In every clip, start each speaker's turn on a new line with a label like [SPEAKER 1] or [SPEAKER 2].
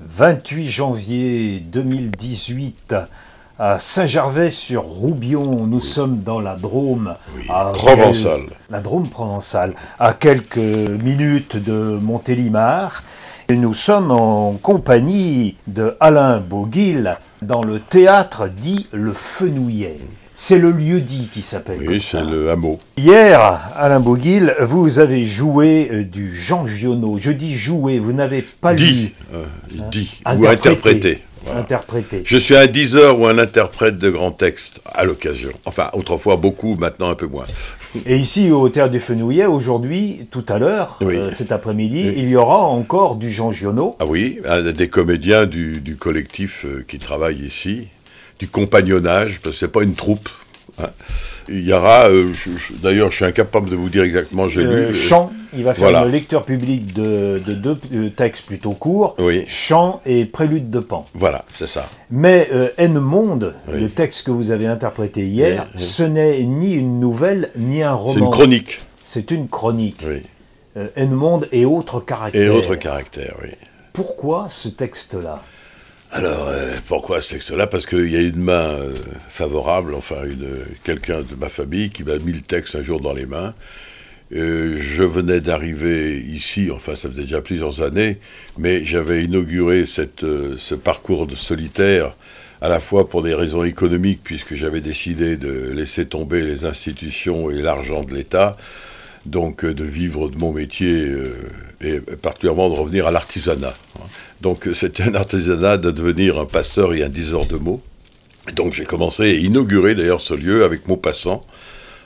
[SPEAKER 1] 28 janvier 2018 à Saint-Gervais-sur-Roubion. Nous sommes dans la Drôme.
[SPEAKER 2] Oui, provençale.
[SPEAKER 1] quel- La Drôme provençale, à quelques minutes de Montélimar. Et nous sommes en compagnie de Alain Bauguil dans le théâtre dit Le Fenouillet. C'est le lieu dit qui s'appelle.
[SPEAKER 2] Oui, c'est le hameau.
[SPEAKER 1] Hier, Alain Bauguil, vous avez joué euh, du Jean Giono. Je dis joué, vous n'avez pas
[SPEAKER 2] Dit,
[SPEAKER 1] lu.
[SPEAKER 2] euh, dit ou interprété. Voilà.
[SPEAKER 1] Interprété.
[SPEAKER 2] Je suis un diseur ou un interprète de grands textes à l'occasion. Enfin, autrefois beaucoup, maintenant un peu moins.
[SPEAKER 1] Et ici, au Théâtre du Fenouillet, aujourd'hui, tout à l'heure,
[SPEAKER 2] Oui.
[SPEAKER 1] euh, cet après-midi, il y aura encore du Jean Giono.
[SPEAKER 2] Ah oui, des comédiens du, du collectif qui travaille ici, du compagnonnage, parce que c'est pas une troupe. hein. Il y aura, euh, d'ailleurs, je suis incapable de vous dire exactement, j'ai
[SPEAKER 1] Euh,
[SPEAKER 2] lu. euh,
[SPEAKER 1] chant, il va faire
[SPEAKER 2] voilà.
[SPEAKER 1] une lecture publique de, de deux textes plutôt courts,
[SPEAKER 2] Oui.
[SPEAKER 1] chant et prélude de Pan.
[SPEAKER 2] Voilà, c'est ça.
[SPEAKER 1] Mais euh, Haine Monde,
[SPEAKER 2] Oui.
[SPEAKER 1] le texte que vous avez interprété hier,
[SPEAKER 2] Oui,
[SPEAKER 1] ce n'est ni une nouvelle ni un roman.
[SPEAKER 2] C'est une chronique.
[SPEAKER 1] C'est une chronique.
[SPEAKER 2] Oui.
[SPEAKER 1] Euh, Haine Monde et autres caractères.
[SPEAKER 2] Et autres caractères, oui.
[SPEAKER 1] Pourquoi ce texte-là?
[SPEAKER 2] Alors, euh, pourquoi ce texte-là Parce qu'il y a une main euh, favorable, enfin, une, quelqu'un de ma famille qui m'a mis le texte un jour dans les mains. Euh, je venais d'arriver ici, enfin, ça faisait déjà plusieurs années, mais j'avais inauguré cette, euh, ce parcours de solitaire à la fois pour des raisons économiques, puisque j'avais décidé de laisser tomber les institutions et l'argent de l'État, donc euh, de vivre de mon métier euh, et particulièrement de revenir à l'artisanat. hein. Donc euh, c'était un artisanat de devenir un passeur et un diseur de mots. Donc j'ai commencé à inaugurer d'ailleurs ce lieu avec Maupassant,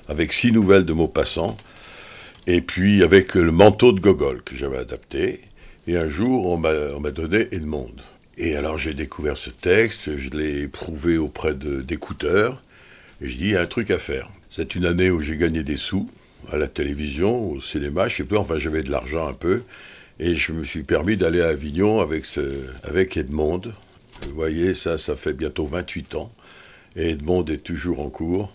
[SPEAKER 2] avec six nouvelles de Maupassant, et puis avec le manteau de Gogol que j'avais adapté. Et un jour, on m'a on m'a donné Edmond. Et alors j'ai découvert ce texte, je l'ai éprouvé auprès d'écouteurs, et je dis, il y a un truc à faire. C'est une année où j'ai gagné des sous à la télévision, au cinéma, je sais plus, enfin j'avais de l'argent un peu, et je me suis permis d'aller à Avignon avec, ce, avec Edmond. Vous voyez, ça, ça fait bientôt 28 ans, et Edmond est toujours en cours.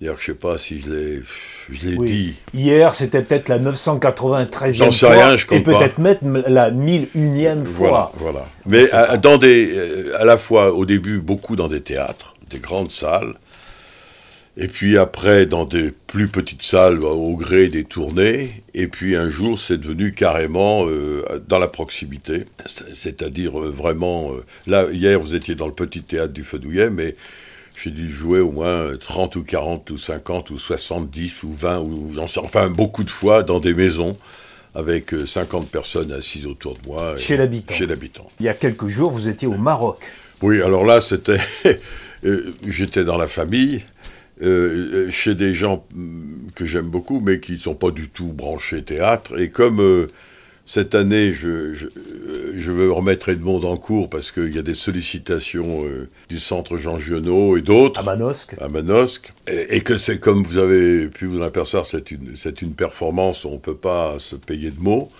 [SPEAKER 2] D'ailleurs, je sais pas si je l'ai, je l'ai
[SPEAKER 1] Oui.
[SPEAKER 2] dit.
[SPEAKER 1] Hier, c'était peut-être la 993e
[SPEAKER 2] J'en sais
[SPEAKER 1] fois,
[SPEAKER 2] rien, je compte
[SPEAKER 1] et peut-être même la 1001e
[SPEAKER 2] Voilà,
[SPEAKER 1] fois.
[SPEAKER 2] voilà. Mais à, dans des, euh, à la fois au début beaucoup dans des théâtres, des grandes salles, et puis après dans des plus petites salles euh, au gré des tournées, et puis un jour c'est devenu carrément euh, dans la proximité, C'est- c'est-à-dire euh, vraiment, euh, là hier vous étiez dans le petit théâtre du Fenouillet, mais j'ai dû jouer au moins 30 ou 40 ou 50 ou 70 ou 20 ou enfin beaucoup de fois dans des maisons avec euh, 50 personnes assises autour de moi.
[SPEAKER 1] Chez l'habitant.
[SPEAKER 2] Chez l'habitant.
[SPEAKER 1] Il y a quelques jours, vous étiez au Maroc.
[SPEAKER 2] Oui, alors là, c'était. J'étais dans la famille, euh, euh, chez des gens hum, que j'aime beaucoup, mais qui ne sont pas du tout branchés théâtre. Et comme euh, cette année, je, je, je veux remettre Edmond en cours parce qu'il y a des sollicitations euh, du centre Jean Giono et d'autres
[SPEAKER 1] À Manosque.
[SPEAKER 2] à Manosque, et, et que c'est comme vous avez pu vous en apercevoir, c'est une, c'est une performance, on ne peut pas se payer de mots.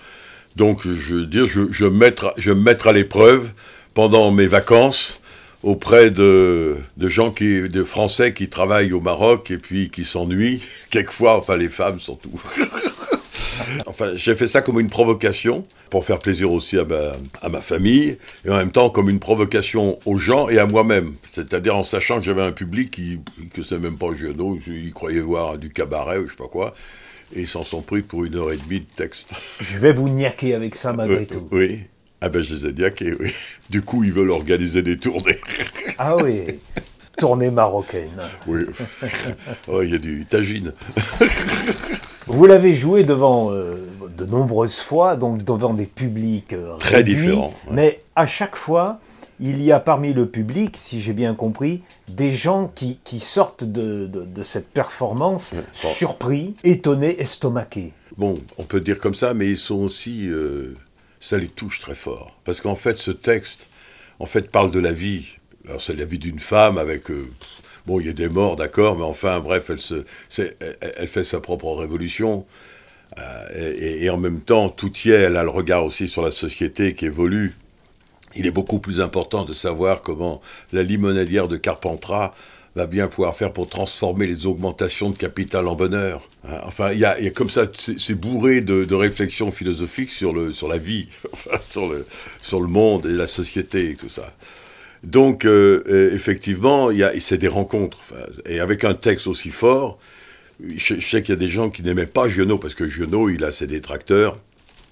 [SPEAKER 2] Donc, je veux dire, je, je, vais me mettre, je vais me mettre à l'épreuve pendant mes vacances auprès de, de gens qui, de Français qui travaillent au Maroc et puis qui s'ennuient. Quelquefois, enfin, les femmes surtout. Enfin, j'ai fait ça comme une provocation pour faire plaisir aussi à ma, à ma famille et en même temps comme une provocation aux gens et à moi-même. C'est-à-dire en sachant que j'avais un public qui que c'est même pas Giono, ils croyaient voir du cabaret ou je sais pas quoi et ils s'en sont pris pour une heure et demie de texte.
[SPEAKER 1] Je vais vous niaquer avec ça malgré tout.
[SPEAKER 2] oui. Ah ben je les ai diaqués, oui. Du coup, ils veulent organiser des tournées.
[SPEAKER 1] Ah oui, tournée marocaine.
[SPEAKER 2] oui. Oh, il y a du tagine.
[SPEAKER 1] Vous l'avez joué devant euh, de nombreuses fois, donc devant des publics euh,
[SPEAKER 2] Très
[SPEAKER 1] réduits,
[SPEAKER 2] différents, ouais.
[SPEAKER 1] Mais à chaque fois, il y a parmi le public, si j'ai bien compris, des gens qui, qui sortent de, de- de cette performance surpris, étonnés, estomaqués.
[SPEAKER 2] Bon, on peut dire comme ça, mais ils sont aussi. euh, ça les touche très fort. Parce qu'en fait, ce texte, en fait, parle de la vie. Alors, c'est la vie d'une femme avec. euh, bon, il y a des morts, d'accord, mais enfin, bref, elle, se, elle fait sa propre révolution. Euh, et, et en même temps, tout y est, elle a le regard aussi sur la société qui évolue. Il est beaucoup plus important de savoir comment la limonadière de Carpentras va bien pouvoir faire pour transformer les augmentations de capital en bonheur hein. Enfin, il y a, comme ça, c'est bourré de, réflexions philosophiques sur, le, sur la vie, sur, le, sur le monde et la société et tout ça. Donc, euh, effectivement, c'est des rencontres. et avec un texte aussi fort, je, sais qu'il y a des gens qui n'aimaient pas Giono, parce que Giono, il a ses détracteurs.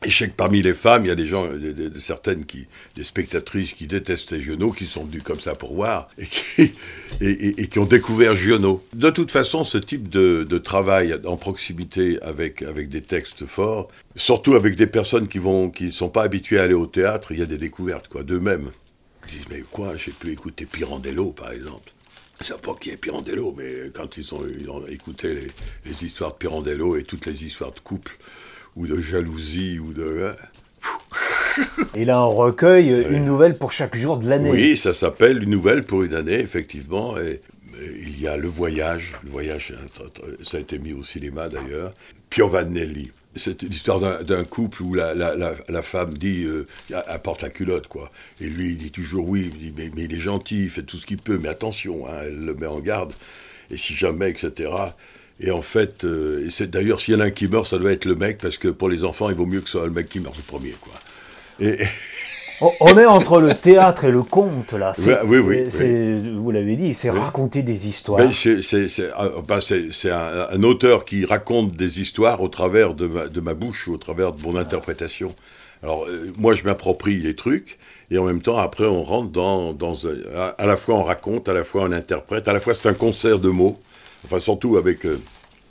[SPEAKER 2] Et je sais que parmi les femmes, il y a des gens, certaines qui, des spectatrices qui détestaient Giono, qui sont venues comme ça pour voir, et qui, ont découvert Giono. De toute façon, ce type de, travail en proximité avec, avec des textes forts, surtout avec des personnes qui vont, qui sont pas habituées à aller au théâtre, il y a des découvertes, quoi, d'eux-mêmes. Ils disent, mais quoi, j'ai pu écouter Pirandello, par exemple. Ils savent pas qui est Pirandello, mais quand ils ont, ont écouté les, les histoires de Pirandello et toutes les histoires de couple, ou de jalousie, ou de...
[SPEAKER 1] Hein. Il a un recueil, une nouvelle pour chaque jour de l'année.
[SPEAKER 2] Oui, ça s'appelle Une nouvelle pour une année, effectivement. Et, il y a Le Voyage. Le Voyage, ça a été mis au cinéma d'ailleurs. Piovanelli. C'est l'histoire d'un couple où la, la, la, femme dit, euh, apporte la culotte, quoi. Et lui, il dit toujours oui, il dit, mais, mais, il est gentil, il fait tout ce qu'il peut, mais attention, hein, elle le met en garde. Et si jamais, etc. Et en fait, euh, c'est d'ailleurs, s'il y en a un qui meurt, ça doit être le mec, parce que pour les enfants, il vaut mieux que ce soit le mec qui meurt le premier, quoi.
[SPEAKER 1] Et, On est entre le théâtre et le conte, là.
[SPEAKER 2] Oui, oui,
[SPEAKER 1] Vous l'avez dit, c'est raconter des histoires.
[SPEAKER 2] Ben, c'est ah, ben, un, un, auteur qui raconte des histoires au travers de ma, de ma bouche, au travers de mon interprétation. Alors, euh, moi, je m'approprie les trucs, et en même temps, après, on rentre dans, dans... À la fois, on raconte, à la fois, on interprète, à la fois, c'est un concert de mots. Enfin, surtout avec, euh,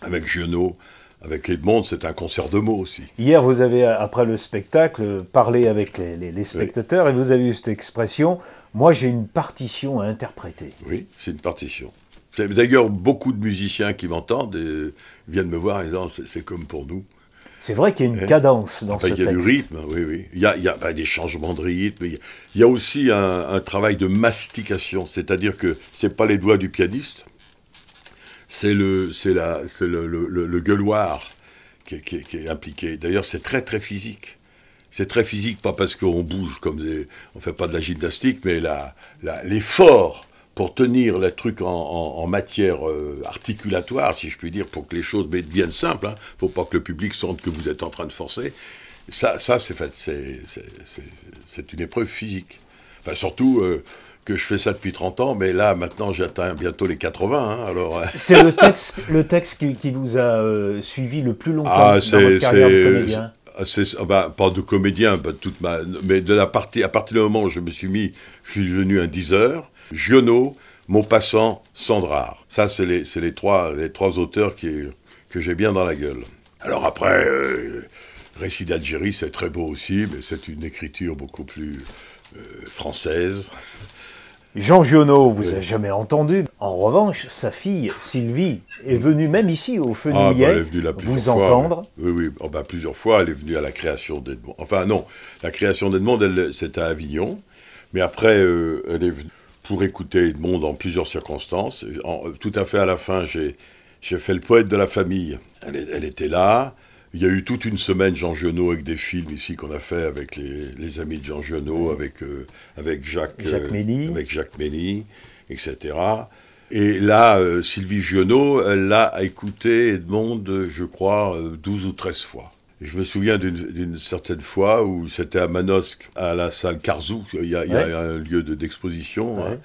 [SPEAKER 2] avec Giono, avec Edmond, c'est un concert de mots aussi.
[SPEAKER 1] Hier, vous avez, après le spectacle, parlé avec les, spectateurs et vous avez eu cette expression Moi, j'ai une partition à interpréter.
[SPEAKER 2] Oui, c'est une partition. D'ailleurs, beaucoup de musiciens qui m'entendent viennent me voir et disent C'est comme pour nous.
[SPEAKER 1] C'est vrai qu'il y a une cadence dans ce texte.
[SPEAKER 2] Il y a du rythme, oui, oui. Il y a, il y a bah, des changements de rythme. Il y a, aussi un, un, travail de mastication, c'est-à-dire que c'est pas les doigts du pianiste, c'est le, c'est la, c'est le, le, gueuloir qui est, qui, qui est impliqué. D'ailleurs, c'est très très physique. C'est très physique, pas parce qu'on bouge comme des, on fait pas de la gymnastique, mais la, l'effort pour tenir le truc en, matière euh, articulatoire, si je puis dire, pour que les choses deviennent simples. Hein. Faut pas que le public sente que vous êtes en train de forcer. Ça, ça c'est, c'est, c'est, c'est, une épreuve physique. Enfin, surtout, euh, que je fais ça depuis 30 ans, mais là, maintenant, j'atteins bientôt les 80. Hein, alors... Euh.
[SPEAKER 1] C'est le texte, le texte qui, qui vous a euh, suivi le plus longtemps ah, dans votre carrière de comédien
[SPEAKER 2] c'est, ah, bah, pas de comédien, bah, toute ma, mais de la partie, à partir du moment où je me suis mis, je suis devenu un diseur, Giono, Maupassant, Sandrard. Ça, c'est les, les trois, les trois auteurs qui, que j'ai bien dans la gueule. Alors après, euh, Récit d'Algérie, c'est très beau aussi, mais c'est une écriture beaucoup plus française.
[SPEAKER 1] Jean Giono, vous n'avez jamais entendu. En revanche, sa fille Sylvie est venue même ici au Fenouillet ah, bah, vous entendre.
[SPEAKER 2] Oui, oui, oh, bah, plusieurs fois. Elle est venue à la création d'Edmond. Enfin non, la création d'Edmond, c'était à Avignon. Mais après, euh, elle est venue pour écouter Edmond dans plusieurs circonstances. tout à fait à la fin, j'ai fait le poète de la famille. Elle, elle était là. Il y a eu toute une semaine Jean Genot avec des films ici qu'on a fait avec les, amis de Jean Genot, avec, euh, avec Jacques,
[SPEAKER 1] Jacques euh,
[SPEAKER 2] avec Jacques Mény, etc. Et là, euh, Sylvie Genot, elle l'a écouté Edmond, je crois, 12 ou 13 fois. je me souviens d'une certaine fois où c'était à Manosque, à la salle Carzou, il y a, un lieu d'exposition. Hein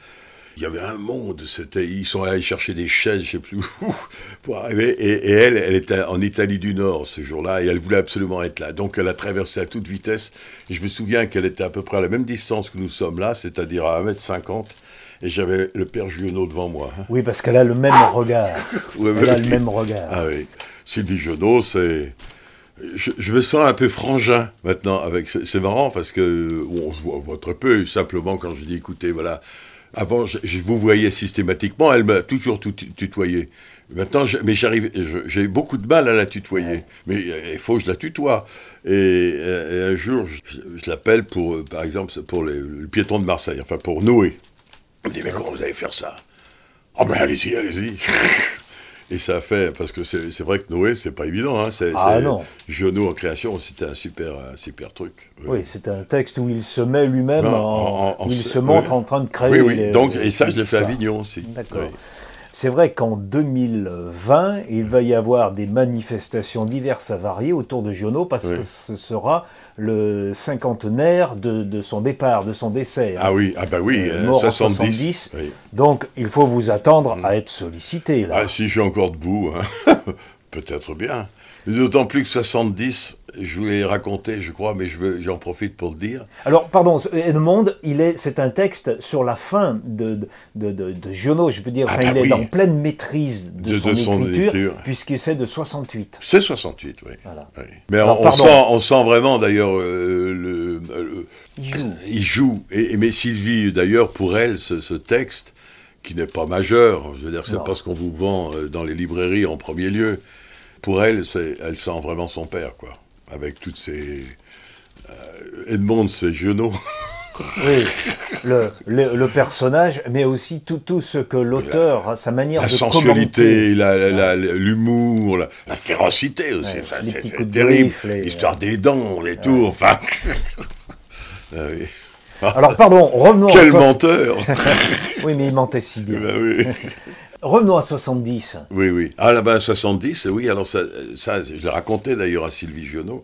[SPEAKER 2] il y avait un monde. C'était, ils sont allés chercher des chaises, je sais plus où, pour arriver. Et, elle, elle était en Italie du Nord ce jour-là, et elle voulait absolument être là. Donc elle a traversé à toute vitesse. Et je me souviens qu'elle était à peu près à la même distance que nous sommes là, c'est-à-dire à 1m50. Et j'avais le père Junot devant moi.
[SPEAKER 1] Hein. Oui, parce qu'elle a le même regard. elle a le même regard.
[SPEAKER 2] Ah oui. Sylvie Junot, c'est. Je, me sens un peu frangin maintenant avec. C'est marrant parce que on se voit très peu. Simplement quand je dis, écoutez, voilà, avant, je, vous voyais systématiquement, elle m'a toujours tout tutoyé. Maintenant, mais j'arrive, j'ai beaucoup de mal à la tutoyer. Mais euh, il faut que je la tutoie. Et, un jour, je, l'appelle pour, euh, par exemple, pour le piéton de Marseille, enfin pour Noé. Il me dit, mais comment vous allez faire ça? Oh ben allez-y, allez-y. Et ça a fait, parce que c'est vrai que Noé, c'est pas évident. Hein,
[SPEAKER 1] ah non.
[SPEAKER 2] Genoux en création, c'était un super, super truc.
[SPEAKER 1] Oui, c'est un texte où il se met lui-même, il se montre en train de créer.
[SPEAKER 2] Oui, oui. Donc, et ça, je l'ai fait à Avignon aussi.
[SPEAKER 1] D'accord. C'est vrai qu'en 2020, il va y avoir des manifestations diverses à varier autour de Giono parce
[SPEAKER 2] Oui.
[SPEAKER 1] que ce sera le cinquantenaire de, de son départ, de son décès.
[SPEAKER 2] Ah oui, ah bah oui,
[SPEAKER 1] Euh,
[SPEAKER 2] euh,
[SPEAKER 1] mort en
[SPEAKER 2] 70.
[SPEAKER 1] 70.
[SPEAKER 2] oui.
[SPEAKER 1] Donc il faut vous attendre à être sollicité. Là.
[SPEAKER 2] Ah, si je suis encore debout, hein. peut-être bien. D'autant plus que 70, je voulais raconter, je crois, mais je j'en profite pour le dire.
[SPEAKER 1] Alors, pardon, Edmond, il est, c'est un texte sur la fin de, de, de, de Giono, je peux dire.
[SPEAKER 2] Ah
[SPEAKER 1] Enfin,
[SPEAKER 2] bah
[SPEAKER 1] il est
[SPEAKER 2] oui.
[SPEAKER 1] en pleine maîtrise de,
[SPEAKER 2] De-
[SPEAKER 1] son
[SPEAKER 2] de son
[SPEAKER 1] écriture,
[SPEAKER 2] écriture.
[SPEAKER 1] puisque c'est de 68.
[SPEAKER 2] C'est 68, oui.
[SPEAKER 1] Voilà.
[SPEAKER 2] Oui. Mais
[SPEAKER 1] Alors,
[SPEAKER 2] on, sent, on sent vraiment d'ailleurs euh, le, le-
[SPEAKER 1] Il joue.
[SPEAKER 2] il joue. Et, et mais Sylvie, d'ailleurs, pour elle, ce, ce texte qui n'est pas majeur, je veux dire, c'est pas ce qu'on vous vend euh, dans les librairies en premier lieu. Pour elle, elle sent vraiment son père, quoi, avec toutes ces euh, Edmond, c'est Giono.
[SPEAKER 1] Oui, le, le, le personnage, mais aussi tout, tout ce que l'auteur, sa manière
[SPEAKER 2] La
[SPEAKER 1] de
[SPEAKER 2] sensualité, la- la- la- l'humour, la, la férocité aussi.
[SPEAKER 1] Ouais,
[SPEAKER 2] Enfin, c'est terrible.
[SPEAKER 1] les-
[SPEAKER 2] L'histoire des dents, les tours, enfin. Ah oui.
[SPEAKER 1] Alors, pardon, revenons
[SPEAKER 2] Quel menteur
[SPEAKER 1] Oui, mais il mentait si bien.
[SPEAKER 2] Bah oui.
[SPEAKER 1] Revenons à 70.
[SPEAKER 2] oui, oui. Ah là-bas, 70, oui, alors ça, ça je l'ai raconté d'ailleurs à Sylvie Gionneau.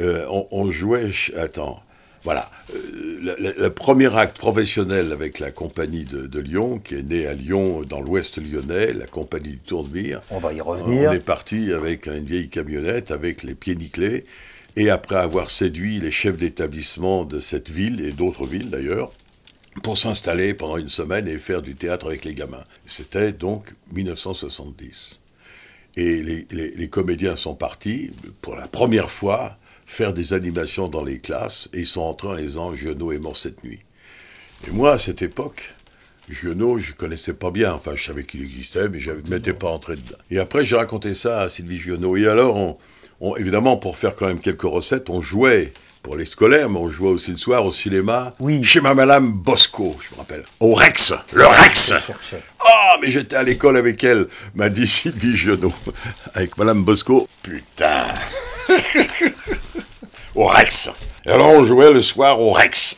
[SPEAKER 2] Euh, on, on jouait. Attends. Voilà. Euh, le, le- le premier acte professionnel avec la compagnie de, de Lyon, qui est née à Lyon, dans l'ouest lyonnais, la compagnie du Tour de Mire.
[SPEAKER 1] On va y
[SPEAKER 2] On
[SPEAKER 1] revenir.
[SPEAKER 2] est parti avec une vieille camionnette, avec les pieds nickelés, et après avoir séduit les chefs d'établissement de cette ville, et d'autres villes d'ailleurs, pour s'installer pendant une semaine et faire du théâtre avec les gamins. C'était donc 1970. Et les, comédiens sont partis, pour la première fois, faire des animations dans les classes, et ils sont entrés en disant « Giono est mort cette nuit ». Et moi, à cette époque, Giono, je connaissais pas bien. Enfin, je savais qu'il existait, mais je ne m'étais pas entré dedans. Et après, j'ai raconté ça à Sylvie Giono. Et alors, on- évidemment, pour faire quand même quelques recettes, on jouait pour les scolaires, mais on jouait aussi le soir au cinéma,
[SPEAKER 1] Oui.
[SPEAKER 2] chez ma madame Bosco, je me rappelle. Au Rex, le Rex. Ah, mais j'étais à l'école avec elle, m'a dit Sylvie Giono, avec madame Bosco. Putain Au Rex Et alors, on jouait le soir au Rex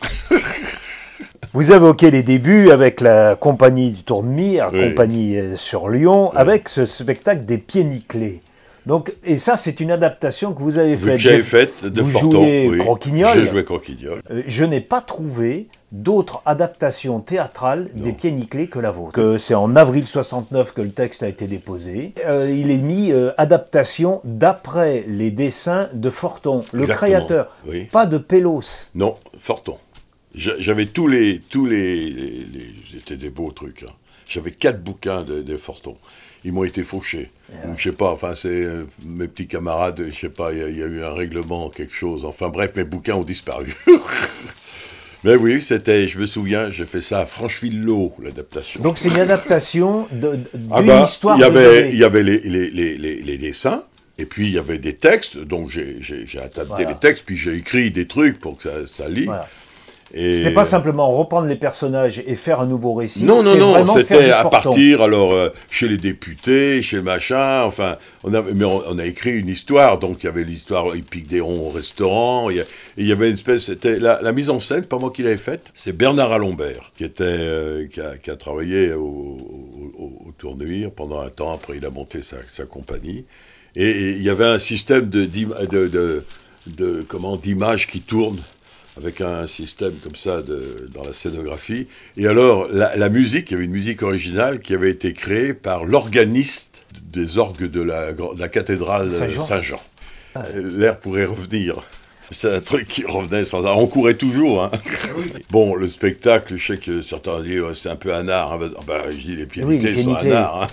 [SPEAKER 1] Vous évoquez les débuts avec la compagnie du Tour de Mire,
[SPEAKER 2] Oui.
[SPEAKER 1] compagnie euh, sur Lyon, avec ce spectacle des pieds nickelés. Donc, et ça, c'est une adaptation que vous avez faite.
[SPEAKER 2] j'avais faite de
[SPEAKER 1] vous
[SPEAKER 2] Forton.
[SPEAKER 1] jouiez
[SPEAKER 2] oui.
[SPEAKER 1] Croquignol.
[SPEAKER 2] J'ai joué Croquignol.
[SPEAKER 1] Euh, je n'ai pas trouvé d'autres adaptations théâtrales des pieds nickelés que la vôtre. C'est en avril 69 que le texte a été déposé. Euh, il est mis euh, adaptation d'après les dessins de Forton, le
[SPEAKER 2] Exactement,
[SPEAKER 1] créateur,
[SPEAKER 2] oui.
[SPEAKER 1] pas de Pélos.
[SPEAKER 2] Non, Forton. J'a- J'avais tous les... Tous les, les- les- C'était des beaux trucs. hein. J'avais quatre bouquins de, de Forton. Ils m'ont été fauchés. Ou je sais pas, enfin, c'est euh, mes petits camarades, je sais pas, il y, a- il y a eu un règlement, quelque chose. Enfin bref, mes bouquins ont disparu. Mais oui, c'était, je me souviens, j'ai fait ça à Francheville-L'Eau, l'adaptation.
[SPEAKER 1] Donc c'est une adaptation de- d'une
[SPEAKER 2] Ah ben,
[SPEAKER 1] histoire
[SPEAKER 2] il y avait, il y avait les, les, les, les, les dessins, et puis il y avait des textes, donc j'ai, adapté
[SPEAKER 1] Voilà.
[SPEAKER 2] les textes, puis j'ai écrit des trucs pour que ça, ça lit.
[SPEAKER 1] Voilà.
[SPEAKER 2] Et...
[SPEAKER 1] C'était pas simplement reprendre les personnages et faire un nouveau récit.
[SPEAKER 2] Non, non, non, c'était à partir, alors, euh, chez les députés, chez machin, enfin, on a, mais on, on a écrit une histoire, donc il y avait l'histoire épique des ronds au restaurant, il y, avait une espèce, c'était la, la mise en scène, pas moi qui l'avais faite, c'est Bernard Alombert, qui était, euh, qui, a, qui a travaillé au, au, Tourneville pendant un temps, après il a monté sa, sa compagnie, et, il y avait un système de, d'im- de, de, de- comment, d'images qui tournent, avec un système comme ça de, dans la scénographie. Et alors, la, la musique, il y avait une musique originale qui avait été créée par l'organiste des orgues de la, gr- de la cathédrale
[SPEAKER 1] Saint-Jean.
[SPEAKER 2] Saint-Jean. Euh, L'air pourrait revenir. C'est un truc qui revenait sans arrêt. On courait toujours. Hein. Bon, le spectacle, je sais que certains disent ouais, c'est un peu un art. hein. Ah ben, je dis les pieds
[SPEAKER 1] Oui,
[SPEAKER 2] nickelés
[SPEAKER 1] les pieds
[SPEAKER 2] sont un
[SPEAKER 1] nickelés.
[SPEAKER 2] art. hein.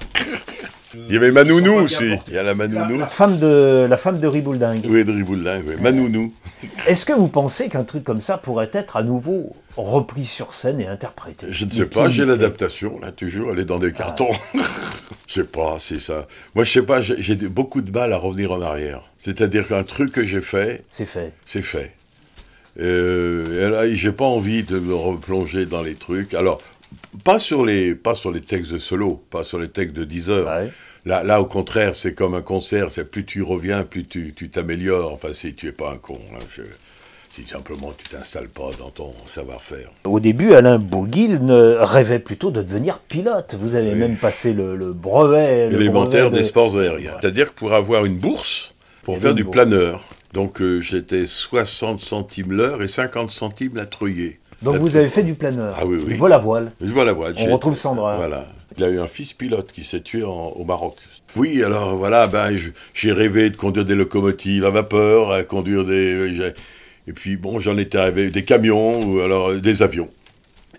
[SPEAKER 2] Il y avait Manounou aussi. Il y a la Manounou.
[SPEAKER 1] La femme de, la femme de Ribouldingue.
[SPEAKER 2] Oui, de Ribouldin, oui. Manounou.
[SPEAKER 1] Est-ce que vous pensez qu'un truc comme ça pourrait être à nouveau repris sur scène et interprété?
[SPEAKER 2] Je ne sais pas, j'ai
[SPEAKER 1] nickelés.
[SPEAKER 2] l'adaptation, là, toujours, elle est dans des cartons. je sais pas, c'est ça. Moi, je sais pas, j'ai j'ai beaucoup de mal à revenir en arrière. C'est-à-dire qu'un truc que j'ai fait,
[SPEAKER 1] C'est fait.
[SPEAKER 2] c'est fait. Euh, et là, j'ai pas envie de me replonger dans les trucs. Alors, pas sur les, pas sur les textes de solo, pas sur les textes de 10 heures.
[SPEAKER 1] Ouais.
[SPEAKER 2] Là, là, au contraire, c'est comme un concert, c'est plus tu reviens, plus tu tu t'améliores. Enfin, si tu es pas un con. Là, je- si simplement tu t'installes pas dans ton savoir-faire.
[SPEAKER 1] Au début, Alain Bouguil ne rêvait plutôt de devenir pilote. Vous avez même passé le, brevet
[SPEAKER 2] le élémentaire des sports aériens. C'est-à-dire que pour avoir une bourse, pour faire du planeur, donc euh, j'étais 60 centimes l'heure et 50 centimes la treuillée.
[SPEAKER 1] Donc vous avez fait du planeur.
[SPEAKER 2] Ah oui, oui.
[SPEAKER 1] Du vol à voile.
[SPEAKER 2] Du vol à voile.
[SPEAKER 1] On retrouve Sandra.
[SPEAKER 2] Voilà. Il a eu un fils pilote qui s'est tué au Maroc. Oui, alors voilà, ben, j'ai rêvé de conduire des locomotives à vapeur, à conduire des. Et puis bon, j'en étais arrivé des camions ou alors des avions.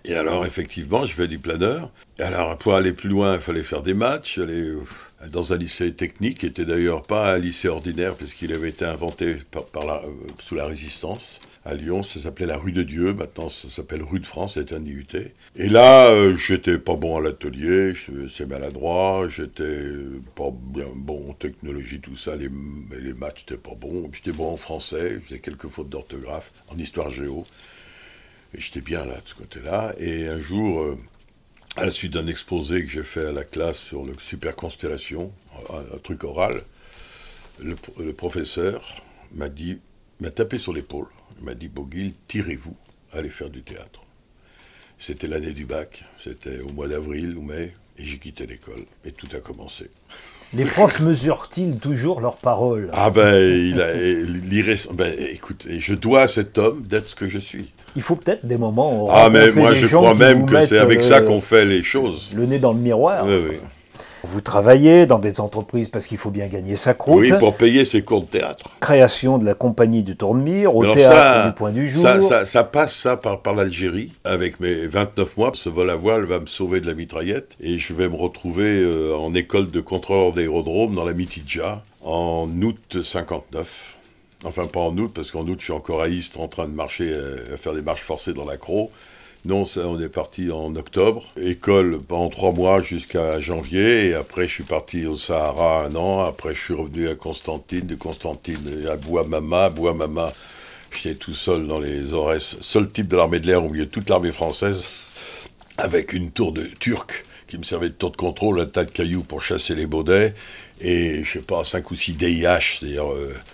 [SPEAKER 2] Et alors, effectivement, je fais du planeur. Et alors, pour aller plus loin, il fallait faire des matchs, aller euh, dans un lycée technique, qui était d'ailleurs pas un lycée ordinaire, puisqu'il avait été inventé par, euh, sous la résistance. À Lyon, ça s'appelait la rue de Dieu, maintenant ça s'appelle rue de France, c'était un IUT. Et là, euh, j'étais pas bon à l'atelier, c'est maladroit, j'étais pas bien bon en technologie, tout ça, les, les maths, j'étais pas bon. J'étais bon en français, je quelques fautes d'orthographe, en histoire géo. Et j'étais bien là, de ce côté-là. Et un jour, euh, à la suite d'un exposé que j'ai fait à la classe sur le super constellation, un, truc oral, le, professeur m'a dit, m'a tapé sur l'épaule. Il m'a dit, Boguil, tirez-vous, allez faire du théâtre. C'était l'année du bac, c'était au mois d'avril ou mai, et j'ai quitté l'école, et tout a commencé.
[SPEAKER 1] Les profs mesurent-ils toujours leurs paroles?
[SPEAKER 2] Ah ben, il a, ben, écoute, je dois à cet homme d'être ce que je suis.
[SPEAKER 1] Il faut peut-être des moments.
[SPEAKER 2] Ah mais moi je crois même que c'est avec ça euh, qu'on fait les choses.
[SPEAKER 1] Le nez dans le miroir.
[SPEAKER 2] Oui, oui.
[SPEAKER 1] Vous travaillez dans des entreprises parce qu'il faut bien gagner sa croûte.
[SPEAKER 2] Oui, pour payer ses cours de théâtre.
[SPEAKER 1] Création de la compagnie du Tournemire, au théâtre du Point du Jour.
[SPEAKER 2] Ça, ça, passe ça par, par l'Algérie. Avec mes 29 mois, ce vol à voile va me sauver de la mitraillette et je vais me retrouver euh, en école de contrôleur d'aérodrome dans la Mitidja en août 59. Enfin, pas en août, parce qu'en août, je suis encore à Istres en train de marcher, euh, à faire des marches forcées dans l'accro. Non, ça, on est parti en octobre. École pendant trois mois jusqu'à janvier. Et après, je suis parti au Sahara un an. Après, je suis revenu à Constantine. De Constantine à Bouamama. Bouamama, j'étais tout seul dans les Aurès. Seul type de l'armée de l'air au milieu de toute l'armée française. Avec une tour de turc qui me servait de tour de contrôle, un tas de cailloux pour chasser les baudets et je sais pas, 5 ou 6 DIH, c'est-à-dire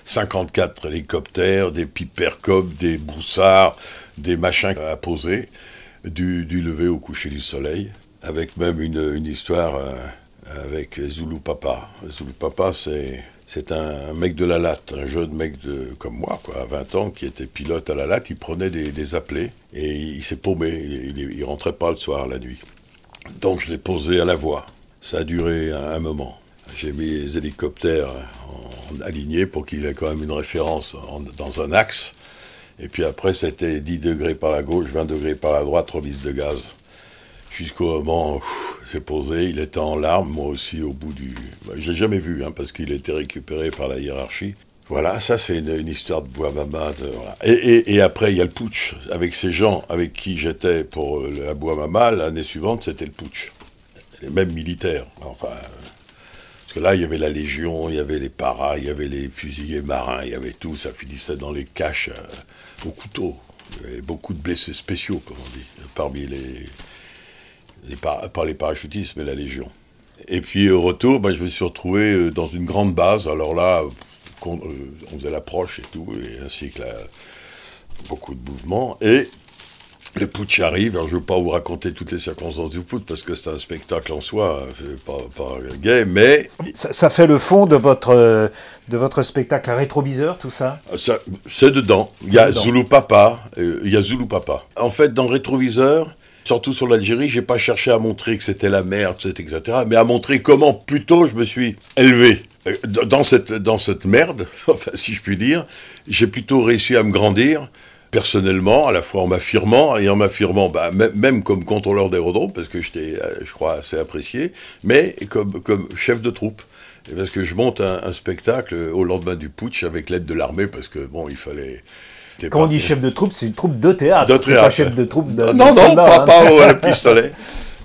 [SPEAKER 2] 54 hélicoptères, des Pipercop, des broussards, des machins à poser du, lever au coucher du soleil, avec même une, histoire euh, avec Zulu Papa. Zulu Papa, c'est c'est un mec de la latte, un jeune mec de, comme moi, à 20 ans, qui était pilote à la latte. Il prenait des, appelés et il, s'est paumé. Il, il, rentrait pas le soir, la nuit. Donc je l'ai posé à la voie. Ça a duré un, moment. J'ai mis les hélicoptères en, alignés pour qu'il ait quand même une référence dans un axe. Et puis après, c'était 10 degrés par la gauche, 20 degrés par la droite, remise de gaz. Jusqu'au moment où c'est posé, il était en larmes, moi aussi au bout du... Bah, je l'ai jamais vu, hein, parce qu'il était récupéré par la hiérarchie. Voilà, ça c'est une, histoire de bois mama. Et, après, il y a le putsch. Avec ces gens avec qui j'étais pour euh, la bois mama, l'année suivante, c'était le putsch. Les mêmes militaires. Enfin, parce que là, il y avait la Légion, il y avait les paras, il y avait les fusiliers marins, il y avait tout. Ça finissait dans les caches. Euh, au couteau. Il beaucoup de blessés spéciaux, comme on dit, parmi les, les pas les parachutistes, mais la Légion. Et puis au retour, ben, je me suis retrouvé euh, dans une grande base. Alors là, on, euh, on faisait l'approche et tout, et ainsi que beaucoup de mouvements. Et le putsch arrive, alors je ne veux pas vous raconter toutes les circonstances du putsch parce que c'est un spectacle en soi, euh, pas, pas gay, mais...
[SPEAKER 1] Ça, fait le fond de votre, euh, de votre spectacle rétroviseur, tout ça,
[SPEAKER 2] ah, ça C'est dedans. Il y a Zulu Papa, euh, il y a Zulu Papa. En fait, dans le rétroviseur, surtout sur l'Algérie, j'ai pas cherché à montrer que c'était la merde, etc., mais à montrer comment plutôt je me suis élevé. Dans cette, dans cette merde, enfin, si je puis dire, j'ai plutôt réussi à me grandir personnellement, à la fois en m'affirmant et en m'affirmant, bah, même comme contrôleur d'aérodrome, parce que j'étais, euh, je crois, assez apprécié, mais comme, comme chef de troupe. Et parce que je monte un, spectacle au lendemain du putsch avec l'aide de l'armée, parce que bon, il fallait.
[SPEAKER 1] Quand on dit chef de troupe, c'est une troupe de théâtre.
[SPEAKER 2] De théâtre.
[SPEAKER 1] pas chef de troupe de.
[SPEAKER 2] Non, non, pas, hein. au pistolet.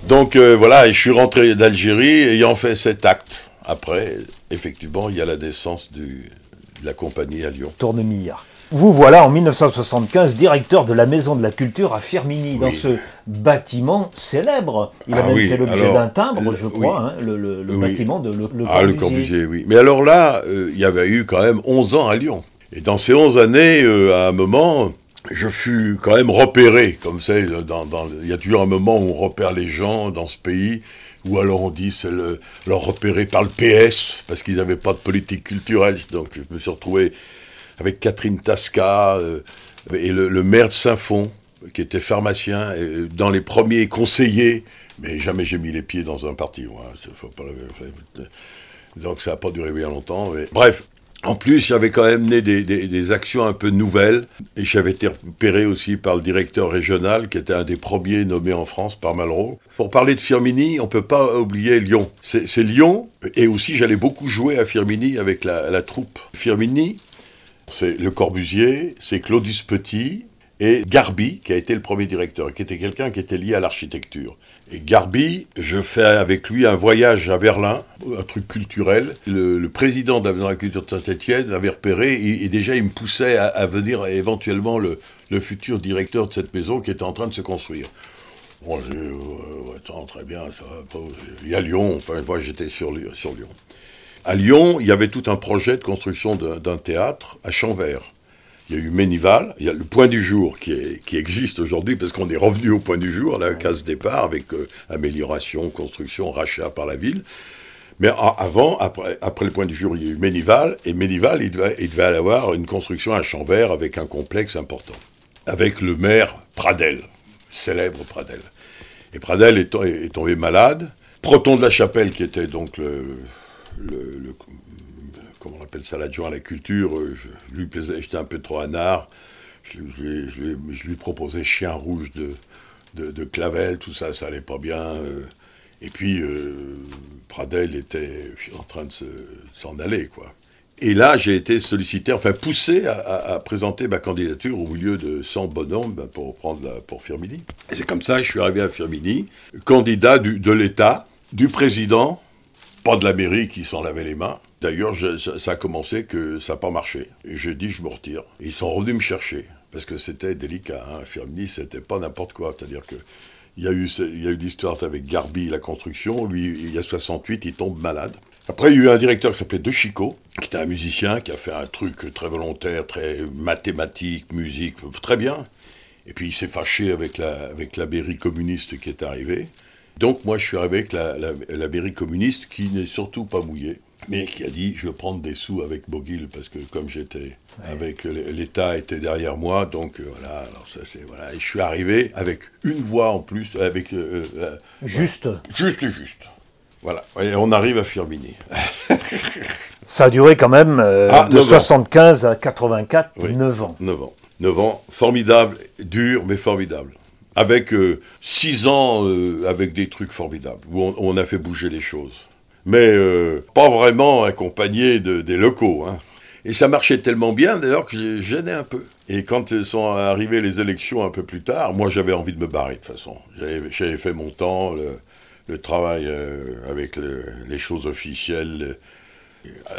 [SPEAKER 2] Donc euh, voilà, et je suis rentré d'Algérie ayant fait cet acte. Après, effectivement, il y a la naissance du, de la compagnie à Lyon.
[SPEAKER 1] Tournemire. Vous voilà en 1975 directeur de la Maison de la Culture à Firmini, dans ce bâtiment célèbre. Il a ah même fait l'objet d'un timbre, je crois, hein, le, bâtiment de le,
[SPEAKER 2] Ah, le Corbusier, oui. Mais alors là, euh, il y avait eu quand même 11 ans à Lyon. Et dans ces 11 années, euh, à un moment, je fus quand même repéré, comme ça, dans, dans, il y a toujours un moment où on repère les gens dans ce pays, ou alors on dit c'est le, leur repéré par le PS, parce qu'ils n'avaient pas de politique culturelle, donc je me suis retrouvé avec Catherine Tasca euh, et le, maire de Saint-Fond, qui était pharmacien, et dans les premiers conseillers, mais jamais j'ai mis les pieds dans un parti, faut pas, donc ça n'a pas duré bien longtemps. Bref, en plus, j'avais quand même des, des, actions un peu nouvelles, et j'avais été repéré aussi par le directeur régional, qui était un des premiers nommés en France par Malraux. Pour parler de Firmini, on ne peut pas oublier Lyon. C'est Lyon, et aussi j'allais beaucoup jouer à Firmini avec la, la troupe. Firmini, c'est Le Corbusier, c'est Claudius Petit, et Garbi, qui a été le premier directeur, qui était quelqu'un qui était lié à l'architecture. Et Garbi, je fais avec lui un voyage à Berlin, un truc culturel. Le, président de la Maison de la Culture de Saint-Etienne avait repéré, et, déjà il me poussait à, venir éventuellement le, futur directeur de cette maison qui était en train de se construire. Bon, je, euh, attends, très bien, ça va pas. Il y a Lyon, enfin, moi j'étais sur Lyon. À Lyon, il y avait tout un projet de construction d'un théâtre à Champvert. Il y a eu Ménival, il y a le point du jour qui, est, qui existe aujourd'hui parce qu'on est revenu au point du jour, à la case départ, avec euh, amélioration, construction, rachat par la ville. Mais avant, après, après le point du jour, il y a eu Ménival, et Ménival, il devait, il devait avoir une construction à Champvert avec un complexe important, avec le maire Pradel, célèbre Pradel. Et Pradel est, est tombé malade. Proton de la Chapelle, qui était donc le, comment on appelle ça, l'adjoint à la culture, je, lui plaisais, j'étais un peu trop anard, je, lui, proposais Chien Rouge de, de, Clavel, tout ça, ça allait pas bien. Euh, et puis, euh, Pradel était en train de s'en aller, quoi. Et là, j'ai été sollicité, enfin poussé à, présenter ma candidature au milieu de 100 bonhommes pour prendre la, pour Firmini. Et c'est comme ça que je suis arrivé à Firmini, candidat de l'État, du président, pas de la mairie qui s'en lavait les mains, D'ailleurs, ça a commencé que ça n'a pas marché. J'ai dit, je me retire. Et ils sont revenus me chercher. Parce que c'était délicat. Hein. Firmini, c'était pas n'importe quoi. C'est-à-dire que. Il y a eu, eu l'histoire avec Garbi, la construction. Lui, il y a 68, il tombe malade. Après, il y a eu un directeur qui s'appelait De Chico, qui était un musicien, qui a fait un truc très volontaire, très mathématique, musique, très bien. Et puis il s'est fâché avec la, avec la mairie communiste qui est arrivée. Donc moi, je suis arrivé avec la, la, la mairie communiste qui n'est surtout pas mouillée mais qui a dit je veux prendre des sous avec Bogil parce que comme j'étais ouais. avec l'État était derrière moi donc euh, voilà alors ça c'est voilà. Et je suis arrivé avec une voix en plus avec euh,
[SPEAKER 1] euh, juste
[SPEAKER 2] voilà. juste. Juste voilà. Et on arrive à Firmini.
[SPEAKER 1] Ça a duré quand même euh, ah, de 75 ans. à 84 oui, 9 ans.
[SPEAKER 2] 9 ans. 9 ans. Formidable dur mais formidable avec 6 ans avec des trucs formidables où on, a fait bouger les choses mais euh, pas vraiment accompagné de, des locaux. Hein. Et ça marchait tellement bien d'ailleurs que j'ai gêné un peu. Et quand sont arrivées les élections un peu plus tard, moi j'avais envie de me barrer de toute façon. J'avais fait mon temps, le, travail euh, avec le, les choses officielles,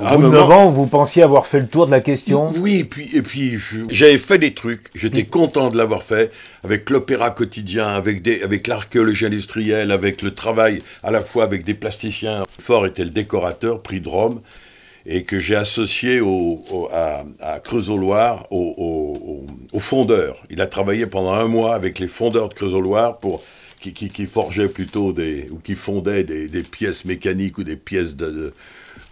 [SPEAKER 1] au bout de 9 ans, vous pensiez avoir fait le tour de la question?
[SPEAKER 2] Oui, et puis, et puis j'avais fait des trucs, j'étais mmh. content de l'avoir fait, avec l'opéra quotidien, avec, des, avec l'archéologie industrielle, avec le travail à la fois avec des plasticiens. Fort était le décorateur, prix de Rome, et que j'ai associé au, au, à, à Creusot-Loire au, au, au, fondeur. Il a travaillé pendant un mois avec les fondeurs de Creusot-Loire pour qui, qui, qui, forgeaient plutôt des, ou qui fondaient des, des pièces mécaniques ou des pièces de, de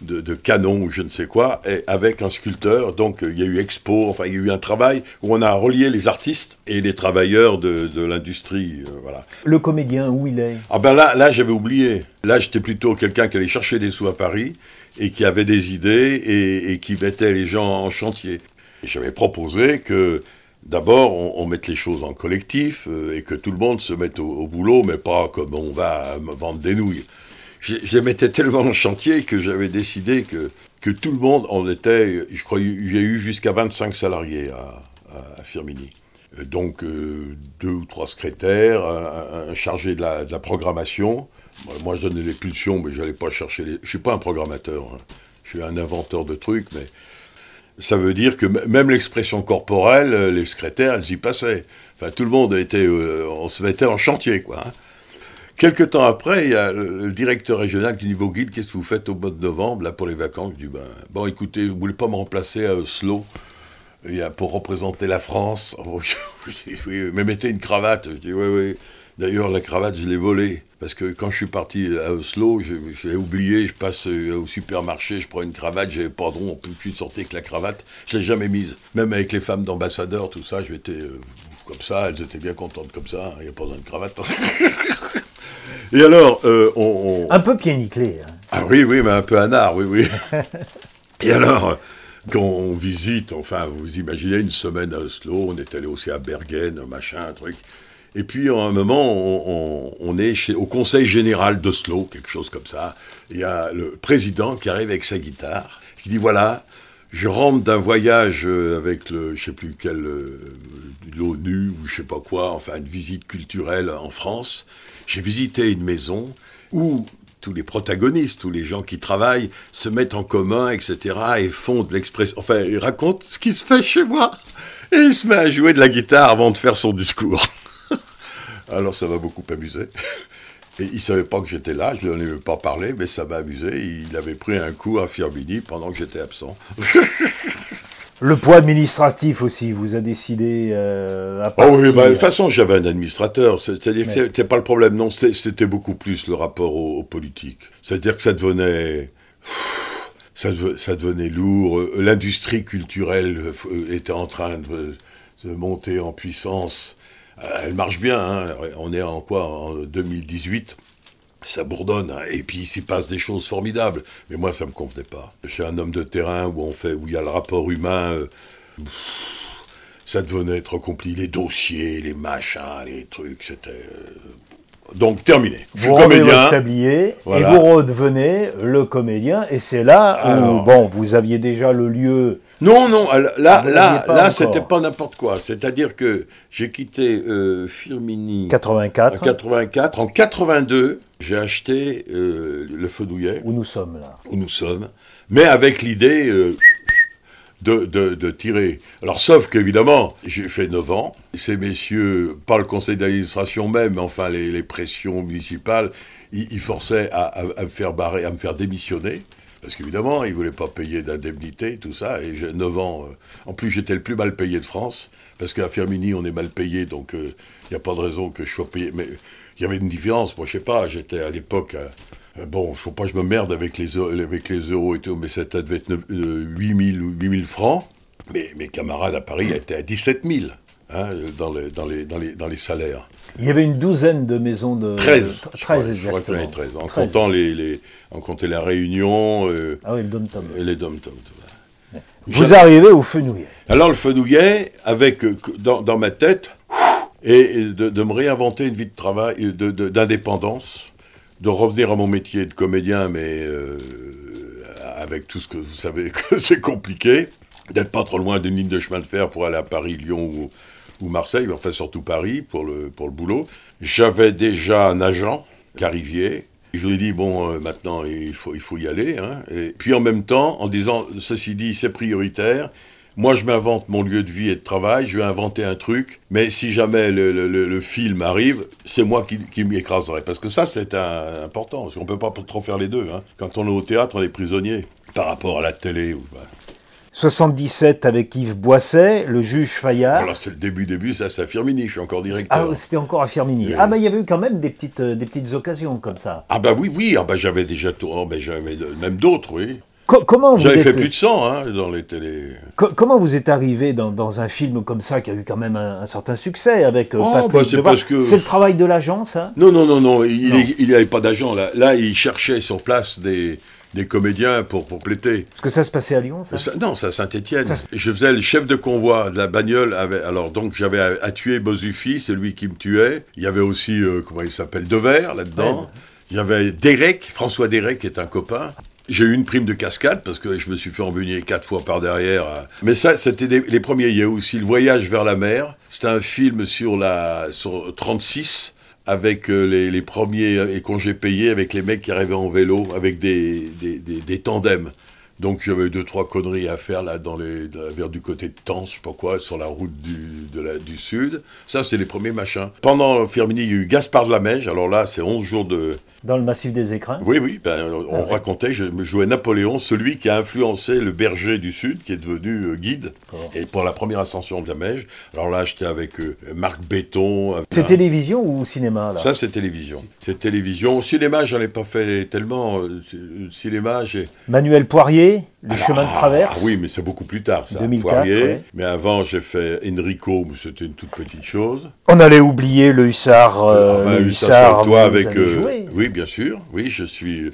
[SPEAKER 2] de, de, canon ou je ne sais quoi, et avec un sculpteur. Donc il y a eu expo, enfin il y a eu un travail où on a relié les artistes et les travailleurs de, de l'industrie. Euh, voilà.
[SPEAKER 1] Le comédien, où il est?
[SPEAKER 2] Ah ben là, là j'avais oublié. Là j'étais plutôt quelqu'un qui allait chercher des sous à Paris et qui avait des idées et, et qui mettait les gens en chantier. J'avais proposé que D'abord, on, on, mette les choses en collectif euh, et que tout le monde se mette au, au, boulot, mais pas comme on va vendre des nouilles je, je mettais tellement en chantier que j'avais décidé que, que tout le monde en était. Je crois j'ai eu jusqu'à 25 salariés à, à, Firmini. Euh, donc euh, deux ou trois secrétaires, un, chargé de la, programmation. Moi, je donnais les pulsions, mais je n'allais pas chercher les. Je suis pas un programmateur. Hein. Je suis un inventeur de trucs, mais ça veut dire que même l'expression corporelle, euh, les secrétaires, elles y passaient. Enfin, tout le monde était, on se mettait en chantier, quoi. Hein. Quelque temps après, il y a le, directeur régional qui dit Vos guides, qu'est-ce que vous faites au mois de novembre, là, pour les vacances Je dis ben, Bon, écoutez, vous voulez pas me remplacer à Oslo pour représenter la France. oui, mais mettez une cravate. Je dis, oui, oui. D'ailleurs, la cravate, je l'ai volée. Parce que quand je suis parti à Oslo, je, l'ai oublié, je passe euh, au supermarché, je prends une cravate, j'ai pardon, je suis sorti avec la cravate, je l'ai jamais mise. Même avec les femmes d'ambassadeurs, tout ça, je m'étais euh, comme ça, elles étaient bien contentes comme ça, il n'y a pas besoin de cravate. Et alors, euh, on,
[SPEAKER 1] Un peu pied nickelé. Hein.
[SPEAKER 2] Ah oui, oui, mais un peu anard, oui, oui. Et alors, quand on visite, enfin, vous imaginez une semaine à Oslo, on est allé aussi à Bergen, machin, un truc. Et puis, à un moment, on, est chez, au Conseil général d'Oslo, quelque chose comme ça. Il y a le président qui arrive avec sa guitare, qui dit voilà, je rentre d'un voyage euh, avec je sais plus quel, euh, l'ONU ou je sais pas quoi, enfin une visite culturelle en France. J'ai visité une maison où tous les protagonistes, tous les gens qui travaillent se mettent en commun, etc. et font de l'expression. Enfin, il raconte ce qui se fait chez moi. Et il se met à jouer de la guitare avant de faire son discours. Alors ça m'a beaucoup amusé. Et il savait pas que j'étais là, je ne lui avais pas parlé, mais ça m'a amusé. Il avait pris un coup à Firmini pendant que j'étais absent.
[SPEAKER 1] Le poids administratif aussi, vous a décidé euh, à
[SPEAKER 2] partir... Oh oui, bah, de toute façon, j'avais un administrateur. C'est-à-dire que c'était pas le problème. Non, c'était beaucoup plus le rapport aux, politiques. C'est-à-dire que ça devenait... Ça, ça devenait lourd. L'industrie culturelle euh, était en train de, de monter en puissance. Euh, elle marche bien, hein. on est en quoi En 2018 ça bourdonne, hein. et puis il s'y passe des choses formidables. Mais moi, ça me convenait pas. Je suis un homme de terrain où on fait, où il y a le rapport humain. Euh, ça devenait trop compliqué, les dossiers, les machins, les trucs, c'était. Euh, donc terminé.
[SPEAKER 1] Je suis comédien. tablier, Et vous redevenez le comédien, et c'est là où, bon, vous aviez déjà le lieu
[SPEAKER 2] non, non, là, là, là, c'était pas n'importe quoi. C'est-à-dire que j'ai quitté euh, Firmini
[SPEAKER 1] 84.
[SPEAKER 2] en 84. En 82, j'ai acheté euh, le Fenouillet.
[SPEAKER 1] Où nous sommes là.
[SPEAKER 2] Où nous sommes. Mais avec l'idée euh, de, de, tirer. Alors, sauf qu'évidemment, j'ai fait 9 ans. Ces messieurs, pas le conseil d'administration même, mais enfin les, pressions municipales, ils, forçaient à, à, me faire barrer, à me faire démissionner. Parce qu'évidemment, ils ne voulaient pas payer d'indemnité, tout ça. Et j'ai 9 ans. Euh, en plus, j'étais le plus mal payé de France. Parce qu'à Firmini, on est mal payé. Donc, il euh, n'y a pas de raison que je sois payé. Mais il y avait une différence. Moi, je sais pas. J'étais à l'époque. Euh, bon, il ne faut pas que je me merde avec les, avec les euros et tout. Mais ça devait être 8 000 ou 8 000 francs. Mais mes camarades à Paris étaient à 17 000. Hein, dans, les, dans, les, dans, les, dans les salaires.
[SPEAKER 1] Il y avait une douzaine de maisons de...
[SPEAKER 2] 13, 13 je crois, qu'il y en 13, en comptant les, les, en comptant la Réunion euh,
[SPEAKER 1] ah oui, le dom -tom.
[SPEAKER 2] et les dom -tom.
[SPEAKER 1] Vous arrivez au Fenouillet.
[SPEAKER 2] Alors le Fenouillet, avec euh, dans, dans, ma tête, et de, de, me réinventer une vie de travail, d'indépendance, de, de, revenir à mon métier de comédien, mais euh, avec tout ce que vous savez que c'est compliqué, d'être pas trop loin d'une ligne de chemin de fer pour aller à Paris, Lyon ou ou Marseille, enfin surtout Paris pour le, pour le boulot. J'avais déjà un agent, Carivier. Je lui ai dit, bon, euh, maintenant, il faut, il faut y aller. Hein. Et puis en même temps, en disant, ceci dit, c'est prioritaire. Moi, je m'invente mon lieu de vie et de travail, je vais inventer un truc, mais si jamais le, le, film arrive, c'est moi qui, qui m'y écraserai. Parce que ça, c'est important, parce qu'on ne peut pas trop faire les deux. Hein. Quand on est au théâtre, on est prisonnier par rapport à la télé. Ou,
[SPEAKER 1] 77 avec Yves Boisset, le juge Fayard.
[SPEAKER 2] Voilà, c'est le début, début, ça c'est à Firmini, je suis encore directeur.
[SPEAKER 1] Ah, c'était encore à Firmini. Ah, bah il y avait eu quand même des petites, euh, des petites occasions comme ça.
[SPEAKER 2] Ah, bah oui, oui, ah, bah j'avais déjà, oh, bah, j'avais même d'autres, oui.
[SPEAKER 1] comment
[SPEAKER 2] J'avais fait plus de 100 hein, dans les télés.
[SPEAKER 1] comment vous êtes arrivé dans, dans, un film comme ça qui a eu quand même un, certain succès avec euh, oh,
[SPEAKER 2] Patrick bah, c'est,
[SPEAKER 1] le travail de l'agence hein?
[SPEAKER 2] Non, non, non, non, il n'y avait pas d'agent là. Là, il cherchait sur place des, des comédiens pour, pour pléter.
[SPEAKER 1] Est-ce que ça se passait à Lyon, ça,
[SPEAKER 2] Non, c'est à Saint-Étienne. Je faisais le chef de convoi de la bagnole. Avec, alors, donc, j'avais à, tuer Bozufi, c'est lui qui me tuait. Il y avait aussi, euh, comment il s'appelle, Devers, là-dedans. Il y avait Derek, François Derek, qui est un copain. J'ai eu une prime de cascade parce que je me suis fait embunir quatre fois par derrière. Mais ça, c'était les premiers. Il y a aussi Le Voyage vers la mer. C'était un film sur la sur 36 avec euh, les, premiers congés payés, avec les mecs qui arrivaient en vélo, avec des, des, des, tandems. Donc j'avais deux, trois conneries à faire là, dans les, vers du côté de Tens, je sais pas quoi, sur la route du, de la- du Sud. Ça, c'est les premiers machins. Pendant Firmini, il y a eu Gaspard de la Mège. Alors là, c'est 11 jours de...
[SPEAKER 1] Dans le massif des écrins
[SPEAKER 2] Oui, oui, ben, on
[SPEAKER 1] Ah
[SPEAKER 2] racontait, je jouais Napoléon, celui qui a influencé le berger du Sud, qui est devenu euh, guide,
[SPEAKER 1] D'accord.
[SPEAKER 2] et pour la première ascension de la Mège. Alors là, j'étais avec euh, Marc Béton.
[SPEAKER 1] C'est
[SPEAKER 2] hein.
[SPEAKER 1] télévision ou cinéma là?
[SPEAKER 2] Ça, c'est télévision. C'est télévision. Au cinéma, j'en ai pas fait tellement. euh, Le cinéma, j'ai.
[SPEAKER 1] Manuel Poirier, Le chemin de
[SPEAKER 2] Ah,
[SPEAKER 1] traverse.
[SPEAKER 2] oui, mais c'est beaucoup plus tard, ça.
[SPEAKER 1] 2004,
[SPEAKER 2] Poirier.
[SPEAKER 1] ouais.
[SPEAKER 2] Mais avant, j'ai fait Enrico, mais c'était une toute petite chose.
[SPEAKER 1] On allait oublier le hussard. euh,
[SPEAKER 2] Ah, bah,
[SPEAKER 1] le hussard,
[SPEAKER 2] toi avec. euh, oui, bien sûr. Oui, je suis.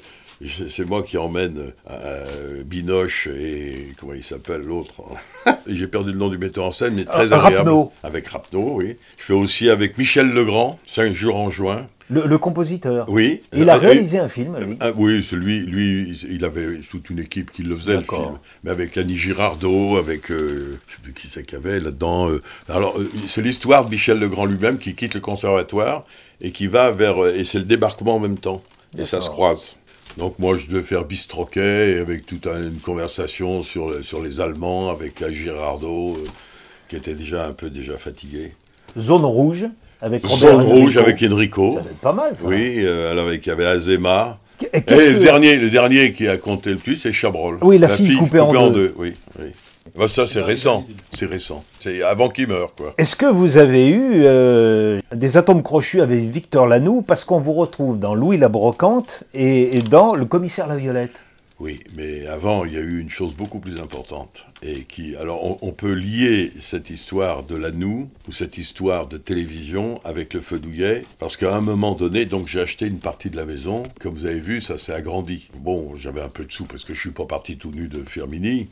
[SPEAKER 2] C'est moi qui emmène euh, Binoche et comment il s'appelle l'autre J'ai perdu le nom du metteur en scène, mais très
[SPEAKER 1] Ah,
[SPEAKER 2] agréable.
[SPEAKER 1] Rapneau.
[SPEAKER 2] Avec Rapneau, oui. Je fais aussi avec Michel Legrand, 5 jours en juin.
[SPEAKER 1] Le, le compositeur.
[SPEAKER 2] Oui.
[SPEAKER 1] Il a
[SPEAKER 2] Euh,
[SPEAKER 1] réalisé un film, lui.
[SPEAKER 2] Ah, oui, c'est lui, il- avait toute une équipe qui le faisait, le film. Mais avec Annie Girardot, avec, euh, je sais plus qui c'est qu'il y avait là-dedans. euh. alors, euh, c'est l'histoire de Michel Legrand lui-même qui quitte le conservatoire et qui va vers, euh, et c'est le débarquement en même temps. Et ça se croise. Donc moi, je devais faire bistroquet avec toute un- une conversation sur, sur les Allemands avec Girardot, euh, qui était déjà un peu déjà fatigué.
[SPEAKER 1] Zone rouge, avec Robert
[SPEAKER 2] Zone rouge avec Enrico.
[SPEAKER 1] Ça doit être pas mal, ça.
[SPEAKER 2] Oui, euh, alors avec, il y avait Azema.
[SPEAKER 1] Et
[SPEAKER 2] le dernier, le dernier qui a compté le plus, c'est Chabrol.
[SPEAKER 1] Oui, la fille coupée en deux.
[SPEAKER 2] Oui, oui. Bah, ça, c'est récent. C'est récent. C'est avant qu'il meure, quoi.
[SPEAKER 1] Est-ce que vous avez eu euh, des atomes crochus avec Victor Lanoux? Parce qu'on vous retrouve dans Louis la Brocante et, et dans Le commissaire La Violette
[SPEAKER 2] Oui, mais avant, il y a eu une chose beaucoup plus importante. Et qui, alors, on, peut lier cette histoire de l'Anou ou cette histoire de télévision avec le feu douillet, parce qu'à un moment donné, donc j'ai acheté une partie de la maison. Comme vous avez vu, ça s'est agrandi. Bon, j'avais un peu de sous parce que je suis pas parti tout nu de Firmini.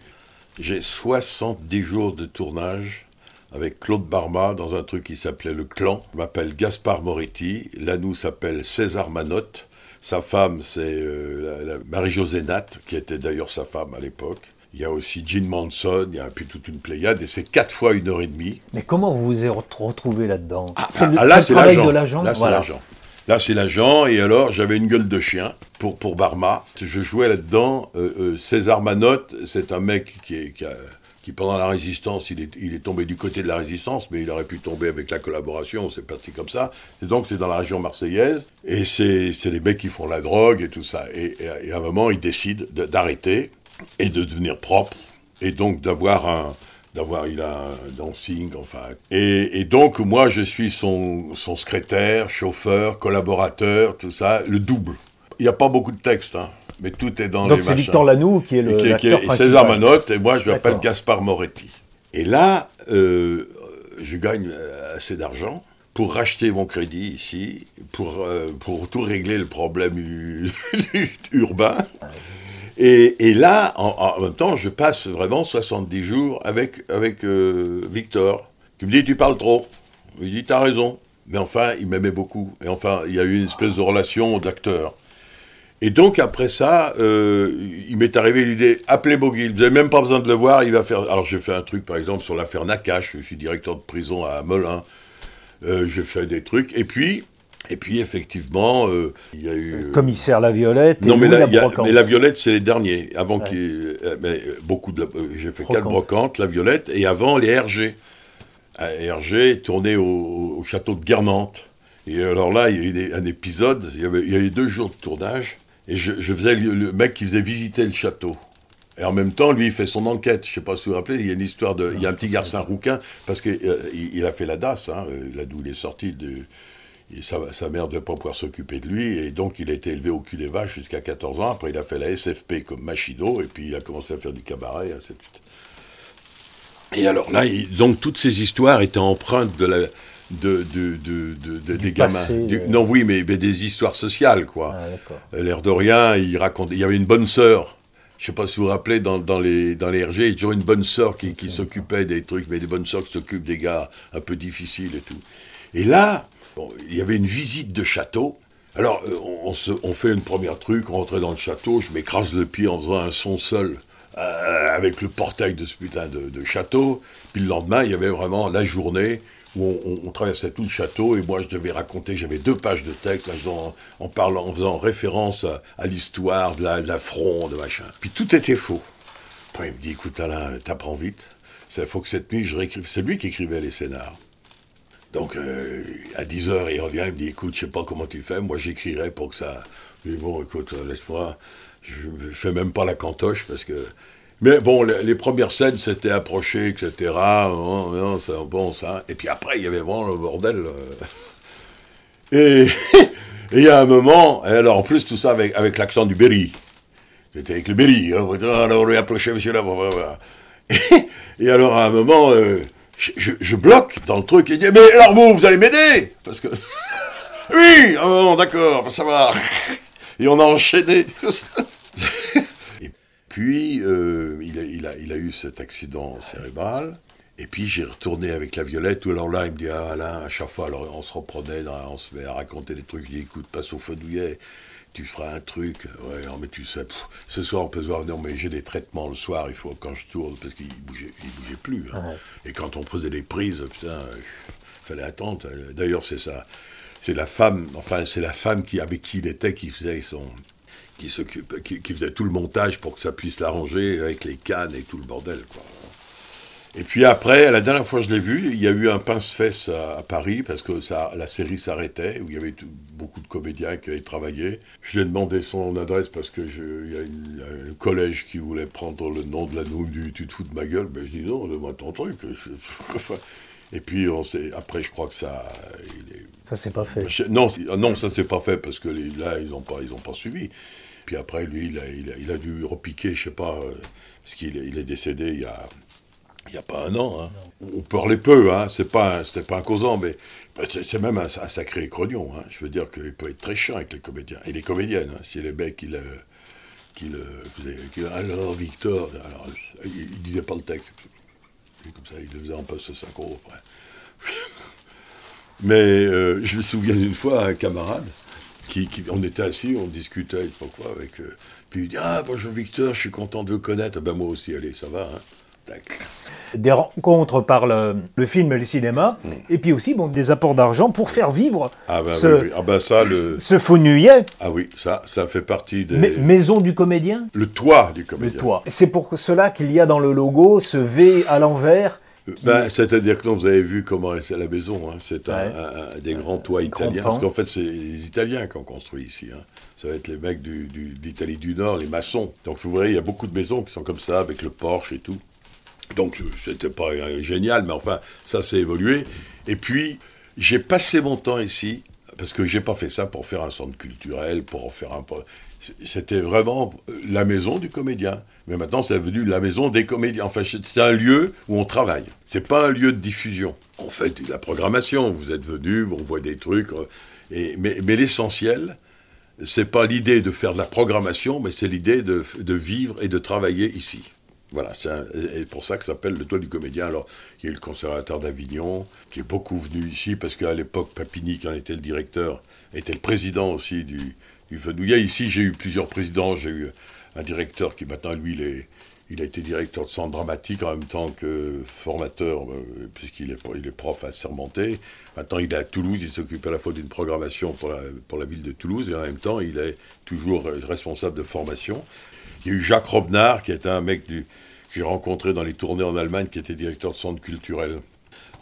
[SPEAKER 2] J'ai 70 jours de tournage avec Claude Barma dans un truc qui s'appelait Le Clan. Je m'appelle Gaspard Moretti. L'anou s'appelle César Manotte. Sa femme, c'est euh, Marie-Josée Nat, qui était d'ailleurs sa femme à l'époque. Il y a aussi Gene Manson, il y a puis toute une pléiade, et c'est quatre fois une heure et demie.
[SPEAKER 1] Mais comment vous vous êtes retrouvé là-dedans?
[SPEAKER 2] Ah,
[SPEAKER 1] le,
[SPEAKER 2] ah, là,
[SPEAKER 1] c'est
[SPEAKER 2] c'est
[SPEAKER 1] le travail de l'agent
[SPEAKER 2] Là, c'est l'agent. Là, c'est l'agent. Et alors, j'avais une gueule de chien pour, pour Barma. Je jouais là-dedans. euh, euh, César Manotte, c'est un mec qui, est, qui, a- pendant la résistance, il est, il est tombé du côté de la résistance, mais il aurait pu tomber avec la collaboration. C'est parti comme ça. C'est donc, c'est dans la région marseillaise. Et c'est les mecs qui font la drogue et tout ça. Et, à un moment, il décide de- d'arrêter et de devenir propre. Et donc, d'avoir un d'avoir il a un dancing enfin et, et donc moi je suis son, son secrétaire chauffeur collaborateur tout ça le double il n'y a pas beaucoup de texte hein, mais tout est dans
[SPEAKER 1] Donc
[SPEAKER 2] les
[SPEAKER 1] c'est
[SPEAKER 2] machins
[SPEAKER 1] Victor Lanoux qui est le
[SPEAKER 2] qui- qui est- et. César Manotte et moi je m'appelle. Gaspard Moretti et là euh, je gagne euh, assez d'argent pour racheter mon crédit ici, pour, euh, pour tout régler le problème urbain. Et, et là, en, en même temps, je passe vraiment 70 jours avec, avec euh, Victor, qui me dit Tu parles trop. Lui dis T'as raison. Mais enfin, il m'aimait beaucoup. Et enfin, il y a eu une espèce de relation d'acteur. Et donc, après ça, euh, il m'est arrivé l'idée appelez Boguil. Vous n'avez même pas besoin de le voir, il va faire. Alors, j'ai fait un truc, par exemple, sur l'affaire Nakache. Je suis directeur de prison à Melun. Euh, j'ai fait des trucs. Et puis, et puis effectivement, euh, il y a eu. euh,
[SPEAKER 1] Commissaire La Violette et
[SPEAKER 2] non, mais la,
[SPEAKER 1] la
[SPEAKER 2] a- mais la violette, c'est les derniers. Avant
[SPEAKER 1] Ouais.
[SPEAKER 2] qu'il. euh, beaucoup de. J'ai fait
[SPEAKER 1] Brocante.
[SPEAKER 2] quatre brocantes, la violette, et avant les RG. RG, tourné au, au château de Guernantes. Et alors là, il y a eu des- un épisode, il y, avait, il y a eu deux jours de tournage, et je, faisais le, mec qui faisait visiter le château. Et en même temps, lui, il fait son enquête. Je sais pas si vous vous rappelez, il y a une histoire de. Il y a un petit garçon rouquin, parce qu'il il a fait la DAS, hein, euh, là d'où il est sorti de. Et sa, mère ne devait pas pouvoir s'occuper de lui, et donc il a été élevé au cul des vaches jusqu'à 14 ans. Après, il a fait la SFP comme Machido, et puis il a commencé à faire du cabaret, et. Et alors là, donc toutes ces histoires étaient empreintes de la, de, de, de, de- de- des gamins. Du-
[SPEAKER 1] euh.
[SPEAKER 2] Non, oui, mais, mais des histoires sociales, quoi.
[SPEAKER 1] Ah,
[SPEAKER 2] L'air de rien, il raconte. Il y avait une bonne sœur. Je sais pas si vous vous rappelez, dans, dans, les, dans les RG, il y a toujours une bonne sœur qui, qui s'occupait des trucs, mais des bonnes sœurs qui s'occupent des gars un peu difficiles et tout. Et là, bon, il y avait une visite de château. Alors, euh, on, on se- on fait une première truc, on rentrait dans le château, je m'écrase le pied en faisant un son seul euh, avec le portail de ce putain de, de château. Puis le lendemain, il y avait vraiment la journée où on, traversait tout le château et moi je devais raconter, j'avais deux pages de texte en, faisant- parlant, en faisant référence à, l'histoire de la, de fronde, machin. Puis tout était faux. Après, il me dit, écoute Alain, t'apprends vite. Il faut que cette nuit, je réécrive. C'est lui qui écrivait les scénars. Donc, euh, à 10h, il revient, il me dit, écoute, je sais pas comment tu fais, moi j'écrirai pour que ça... Mais bon, écoute, laisse-moi, je, je fais même pas la cantoche parce que... Mais bon, les, premières scènes, c'était approché, etc. C'est bon, ça. Et puis après, il y avait vraiment le bordel. Et il y a un moment, alors en plus, tout ça avec, avec l'accent du Berry. J'étais avec le Berry, hein, alors on approché, monsieur là. Et, et alors à un moment, euh, je, bloque dans le truc et dit Mais alors vous, vous allez m'aider? Parce que. oui, oh, d'accord, ça va. Et on a enchaîné. Puis, euh, il, a, il, a, il a eu cet accident cérébral. Et puis j'ai retourné avec la Violette, ou alors là, il me dit, ah Alain, à chaque fois, alors on se reprenait, on se met à raconter des trucs, je dis, écoute, passe au fenouillet, tu feras un truc, ouais, non, mais tu sais, ce soir on peut se voir, non, mais j'ai des traitements le soir, il faut quand je tourne, parce qu'il bougeait, il bougeait plus. Hein. Et quand on faisait des prises, putain, il fallait attendre. D'ailleurs, c'est ça, c'est la femme, enfin, c'est la femme qui, avec qui il était, qui faisait son, qui s'occupe, qui, qui, faisait tout le montage pour que ça puisse l'arranger avec les cannes et tout le bordel, quoi. Et puis après, la dernière fois que je l'ai vu, il y a eu un pince-fesse à, Paris, parce que ça, la série s'arrêtait, où il y avait beaucoup de comédiens qui avaient travaillé. Je lui ai demandé son adresse parce que il y a un collège qui voulait prendre le nom de la nouille du Tu te fous de ma gueule. Ben, je dis non, donne-moi ton truc. Et puis on après, je crois que ça.
[SPEAKER 3] Il est... Ça s'est pas fait.
[SPEAKER 2] Non, non, ça s'est pas fait parce que là, ils n'ont pas, ils ont pas suivi. Puis après, lui, il a, il a, dû repiquer, je sais pas, euh, parce qu'il il est décédé il y a il n'y a pas un an. Hein. On parlait peu, hein. c'est pas, c'était pas un causant, mais bah, c'est même un, sacré écrognon. Hein. Je veux dire qu'il peut être très chiant avec les comédiens et les comédiennes. Hein. Si les mecs qui le, qui le alors Victor, alors il, ne disait pas le texte, comme ça, il le faisait en poste 5 euros après. mais euh, je me souviens d'une fois un camarade. Qui, on était assis, on discutait, pourquoi, avec. Euh, puis il dit Ah, bonjour Victor, je suis content de vous connaître. Ben moi aussi, allez, ça va. Hein
[SPEAKER 3] des rencontres par le, film et le cinéma, mm. et puis aussi bon, des apports d'argent pour faire vivre
[SPEAKER 2] ah ben, ce, Ah ben ça, le...
[SPEAKER 3] ce Fenouillet.
[SPEAKER 2] Ah oui, ça, ça fait partie des...
[SPEAKER 3] maison du comédien
[SPEAKER 2] Le toit du comédien.
[SPEAKER 3] Le toit. C'est pour cela qu'il y a dans le logo ce V à l'envers.
[SPEAKER 2] Euh, ben, C'est-à-dire que vous avez vu comment c'est la maison, hein. c'est un, des grands toits italiens, parce qu'en fait c'est les Italiens qui ont construit ici. Hein. Ça va être les mecs d'Italie du, du Nord, les maçons. Donc vous verrez, il y a beaucoup de maisons qui sont comme ça, avec le porche et tout. Donc c'était pas génial, mais enfin, ça s'est évolué. Et puis, j'ai passé mon temps ici, parce que j'ai pas fait ça pour faire un centre culturel, pour en faire un... C'était vraiment la maison du comédien. Mais maintenant, c'est devenu la maison des comédiens. Enfin, c'est un lieu où on travaille. C'est pas un lieu de diffusion. On fait de la programmation. Vous êtes venus, on voit des trucs. Euh, et, mais, mais l'essentiel, c'est pas l'idée de faire de la programmation, mais c'est l'idée de, vivre et de travailler ici. Voilà, c'est pour ça que ça s'appelle le toit du comédien. Alors, il y a le conservateur d'Avignon, qui est beaucoup venu ici, parce qu'à l'époque, Papini, qui en était le directeur, était le président aussi du, Fenouillet. Ici, j'ai eu plusieurs présidents. J'ai eu un directeur qui, maintenant, lui, il, a été directeur de centre dramatique en même temps que formateur, euh, puisqu'il est, il est prof. Maintenant, il est à Toulouse. Il s'occupe à la fois d'une programmation pour la, ville de Toulouse, et en même temps, il est toujours responsable de formation. Il y a eu Jacques Robnard, qui était un mec que j'ai rencontré dans les tournées en Allemagne, qui était directeur de centre culturel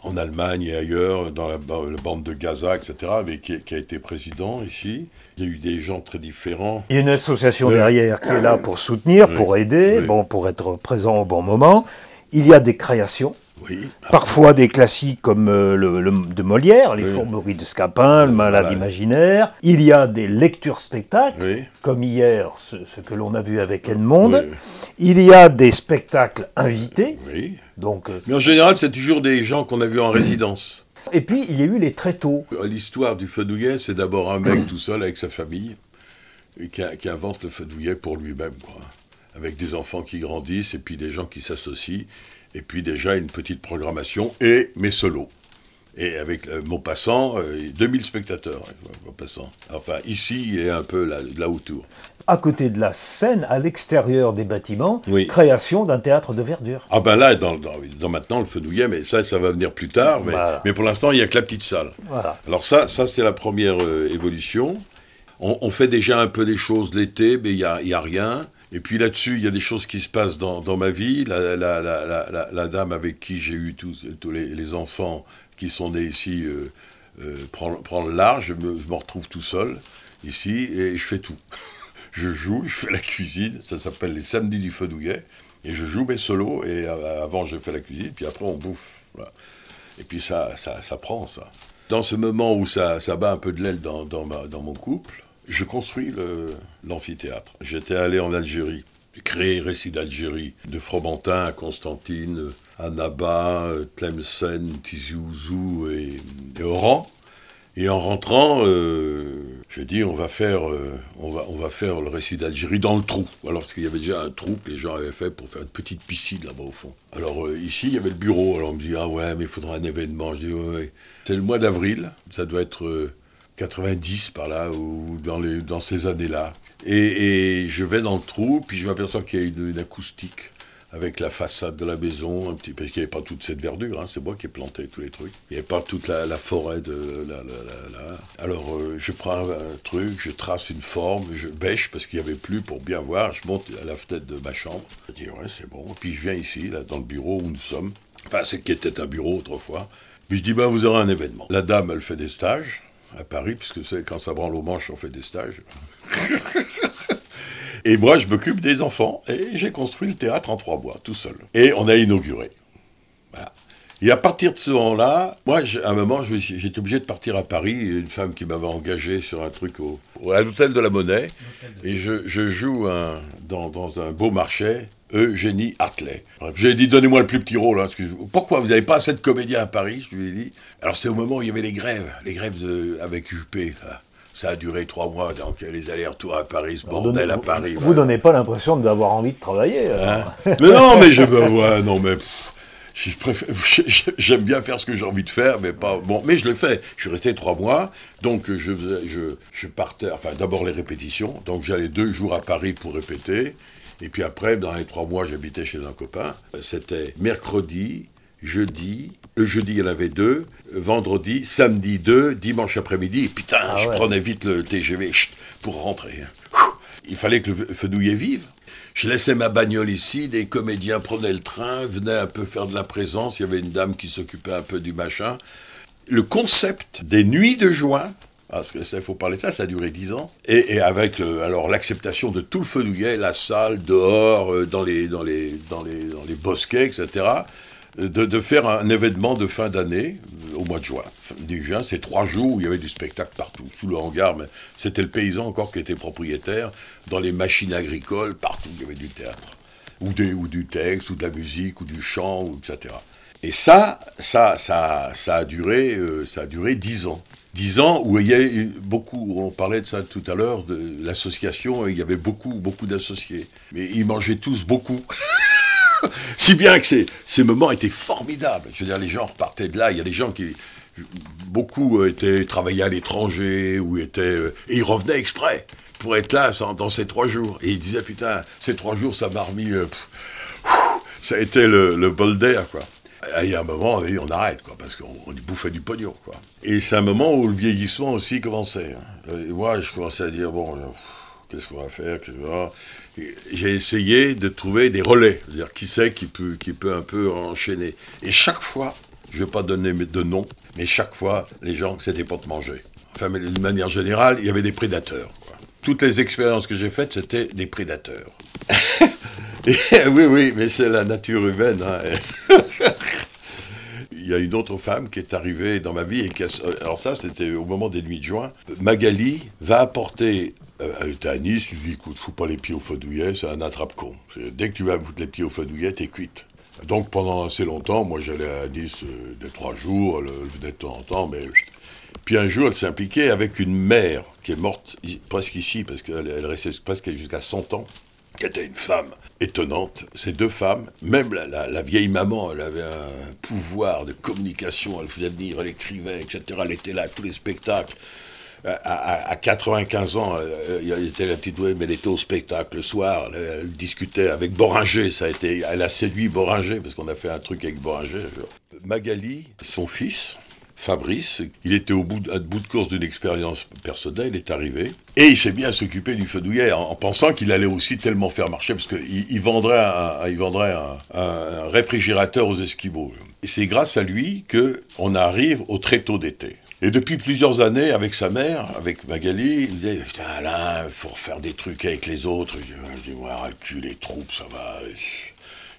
[SPEAKER 2] en Allemagne et ailleurs, dans la, bande de Gaza, etc., mais qui, a été président ici. Il y a eu des gens très différents.
[SPEAKER 3] Il y a une association derrière qui est là pour soutenir, pour aider, bon, pour être présent au bon moment. Il y a des créations. Parfois des classiques comme euh, le, de Molière, Les Fourberies de Scapin, Le Malade imaginaire. Il y a des lectures spectacles, comme hier, ce, que l'on a vu avec Edmond. Il y a des spectacles invités.
[SPEAKER 2] Donc, euh, Mais en général, c'est toujours des gens qu'on a vus en résidence.
[SPEAKER 3] Et puis, il y a eu les tréteaux.
[SPEAKER 2] L'histoire du fenouillet, c'est d'abord un mec tout seul avec sa famille qui, qui invente le fenouillet pour lui-même, Avec des enfants qui grandissent et puis des gens qui s'associent et puis déjà une petite programmation et mes solos. Et avec euh, Maupassant, 2000 euh, spectateurs, hein, Maupassant. Enfin, ici et un peu là, là, autour.
[SPEAKER 3] À côté de la scène, à l'extérieur des bâtiments, création d'un théâtre de verdure.
[SPEAKER 2] Ah ben là, dans, dans, maintenant le Fenouillet, mais ça, ça va venir plus tard. Mais, mais pour l'instant, il n'y a que la petite salle. Voilà. Alors ça, ça c'est la première euh, évolution. On, on, fait déjà un peu des choses l'été, mais il n'y a, y a rien. Et puis là-dessus, il y a des choses qui se passent dans, ma vie. La, dame avec qui j'ai eu tous, les, enfants qui sont nés ici euh, euh, prend, le large. Je me, retrouve tout seul ici et je fais tout. je joue, je fais la cuisine. Ça s'appelle les samedis du Fedouillet. Et je joue mes solos. Et avant, je fais la cuisine. Puis après, on bouffe. Et puis ça, ça, ça prend, ça. Dans ce moment où ça, ça bat un peu de l'aile dans, dans, mon couple, je construis l'amphithéâtre. J'étais allé en Algérie, créer Récit d'Algérie, de Fromentin à Constantine, à Naba, Tlemcen, Tizi Ouzou et, et, Oran. Et en rentrant, euh, je dis on va faire, euh, on va, on va faire le récit d'Algérie dans le trou. Alors parce qu'il y avait déjà un trou que les gens avaient fait pour faire une petite piscine là-bas au fond. Alors euh, ici il y avait le bureau. Alors on me dit ah ouais mais il faudra un événement. Je dis ouais. C'est le mois d'avril. Ça doit être 90 par là, ou dans, les, dans ces années-là. Et, je vais dans le trou, puis je m'aperçois qu'il y a une, acoustique avec la façade de la maison, parce qu'il n'y avait pas toute cette verdure, hein, c'est moi qui ai planté tous les trucs. Il n'y avait pas toute la, forêt de la, Alors euh, je prends un, truc, je trace une forme, je bêche parce qu'il n'y avait plus pour bien voir, je monte à la fenêtre de ma chambre, je dis ouais c'est bon, puis je viens ici, là, dans le bureau où nous sommes, enfin c'est qui était un bureau autrefois, puis je dis ben vous aurez un événement. La dame elle fait des stages, à Paris, puisque c'est quand ça branle au manche, on fait des stages. et moi, je m'occupe des enfants, et j'ai construit le théâtre en trois bois, tout seul. Et on a inauguré. Et à partir de ce moment-là, moi, à un moment, j'étais obligé de partir à Paris. Une femme qui m'avait engagé sur un truc au, à l'hôtel de la Monnaie. Et je, joue dans, dans, un beau marché Eugénie Hartley. J'ai dit, donnez-moi le plus petit rôle. Hein, Pourquoi vous n'avez pas assez de comédiens à Paris Je lui ai dit. Alors, c'est au moment où il y avait les grèves, les grèves de, avec Juppé. Ça a duré trois mois, donc les allers-retours à Paris, ce bordel à Paris.
[SPEAKER 3] Vous ne donnez pas l'impression d'avoir envie de travailler.
[SPEAKER 2] Hein mais non, mais je veux. Ouais, non, mais. J'aime bien faire ce que j'ai envie de faire, mais pas bon. Mais je le fais. Je suis resté trois mois, donc je je, je partais. Enfin, d'abord les répétitions. Donc j'allais deux jours à Paris pour répéter. Et puis après, dans les trois mois, j'habitais chez un copain. C'était mercredi, jeudi, le jeudi, il y en avait deux, vendredi, samedi deux, dimanche après-midi. Putain, ah je prenais vite le TGV pour rentrer. Il fallait que le fenouillet vive. Je laissais ma bagnole ici, des comédiens prenaient le train, venaient un peu faire de la présence, il y avait une dame qui s'occupait un peu du machin. Le concept des nuits de juin, parce que ça, faut parler de ça, ça a duré dix ans. Et, avec euh, alors l'acceptation de tout le fenouillet, la salle, dehors, euh, dans, les, dans, les, dans, les, dans les bosquets, etc., de, faire un événement de fin d'année au mois de juin. Du juin, c'est trois jours où il y avait du spectacle partout, sous le hangar, mais c'était le paysan encore qui était propriétaire, dans les machines agricoles, partout il y avait du théâtre, ou, des, ou du texte, ou de la musique, ou du chant, etc. Et ça, ça, ça, ça a duré, ça a duré dix ans dix ans où il y a beaucoup, on parlait de ça tout à l'heure, de l'association, il y avait beaucoup, beaucoup d'associés. Mais ils mangeaient tous beaucoup. si bien que ces, ces moments étaient formidables. Je veux dire, les gens repartaient de là. Il y a des gens qui, beaucoup étaient travaillaient à l'étranger ou étaient euh, et ils revenaient exprès pour être là dans ces trois jours. Et ils disaient putain, ces trois jours, ça m'a remis, euh, ça a été le, le bol d'air quoi. Il y a un moment, on arrête, quoi, parce qu'on bouffait du pognon, quoi. Et c'est un moment où le vieillissement aussi commençait. Hein. Et moi, je commençais à dire, bon, euh, qu'est-ce qu'on va faire J'ai essayé de trouver des relais, c'est-à-dire qui c'est qui peut, qui peut un peu enchaîner. Et chaque fois, je ne vais pas donner de nom, mais chaque fois, les gens, c'était pour te manger. Enfin, mais d'une manière générale, il y avait des prédateurs. Toutes les expériences que j'ai faites, c'était des prédateurs. oui, oui, mais c'est la nature humaine. Hein. Il y a une autre femme qui est arrivée dans ma vie et qui alors ça c'était au moment des nuits de juin. Magali va apporter euh, à Nice, lui dis écoute, fous pas les pieds au fenouillet, c'est un attrape-con. Dès que tu vas foutre les pieds au fenouillet, t'es cuite. Donc pendant assez longtemps, moi j'allais à Nice euh, de trois jours, elle venait de temps en temps, mais puis un jour, elle s'est impliquée avec une mère qui est morte presque ici, parce qu'elle restait presque jusqu'à 100 ans qui était une femme étonnante. Ces deux femmes, même la, vieille maman, elle avait un pouvoir de communication, elle faisait venir, elle écrivait, etc. Elle était là tous les spectacles. À, 95 ans, euh, il était la petite mais elle était au spectacle le soir, elle, discutait avec Boringer, ça a été, elle a séduit Boringer, parce qu'on a fait un truc avec Boringer. Magali, son fils, Fabrice. Il était au bout, de, bout de course d'une expérience personnelle, il est arrivé. Et il s'est bien s'occuper du fenouiller en, en pensant qu'il allait aussi tellement faire marcher, parce qu'il il vendrait, un, il vendrait un, réfrigérateur aux Esquimaux. Et c'est grâce à lui qu'on arrive au tréteau d'été. Et depuis plusieurs années, avec sa mère, avec Magali, il disait Putain, Alain, il faut refaire des trucs avec les autres. Je dis Moi, troupes, ça va.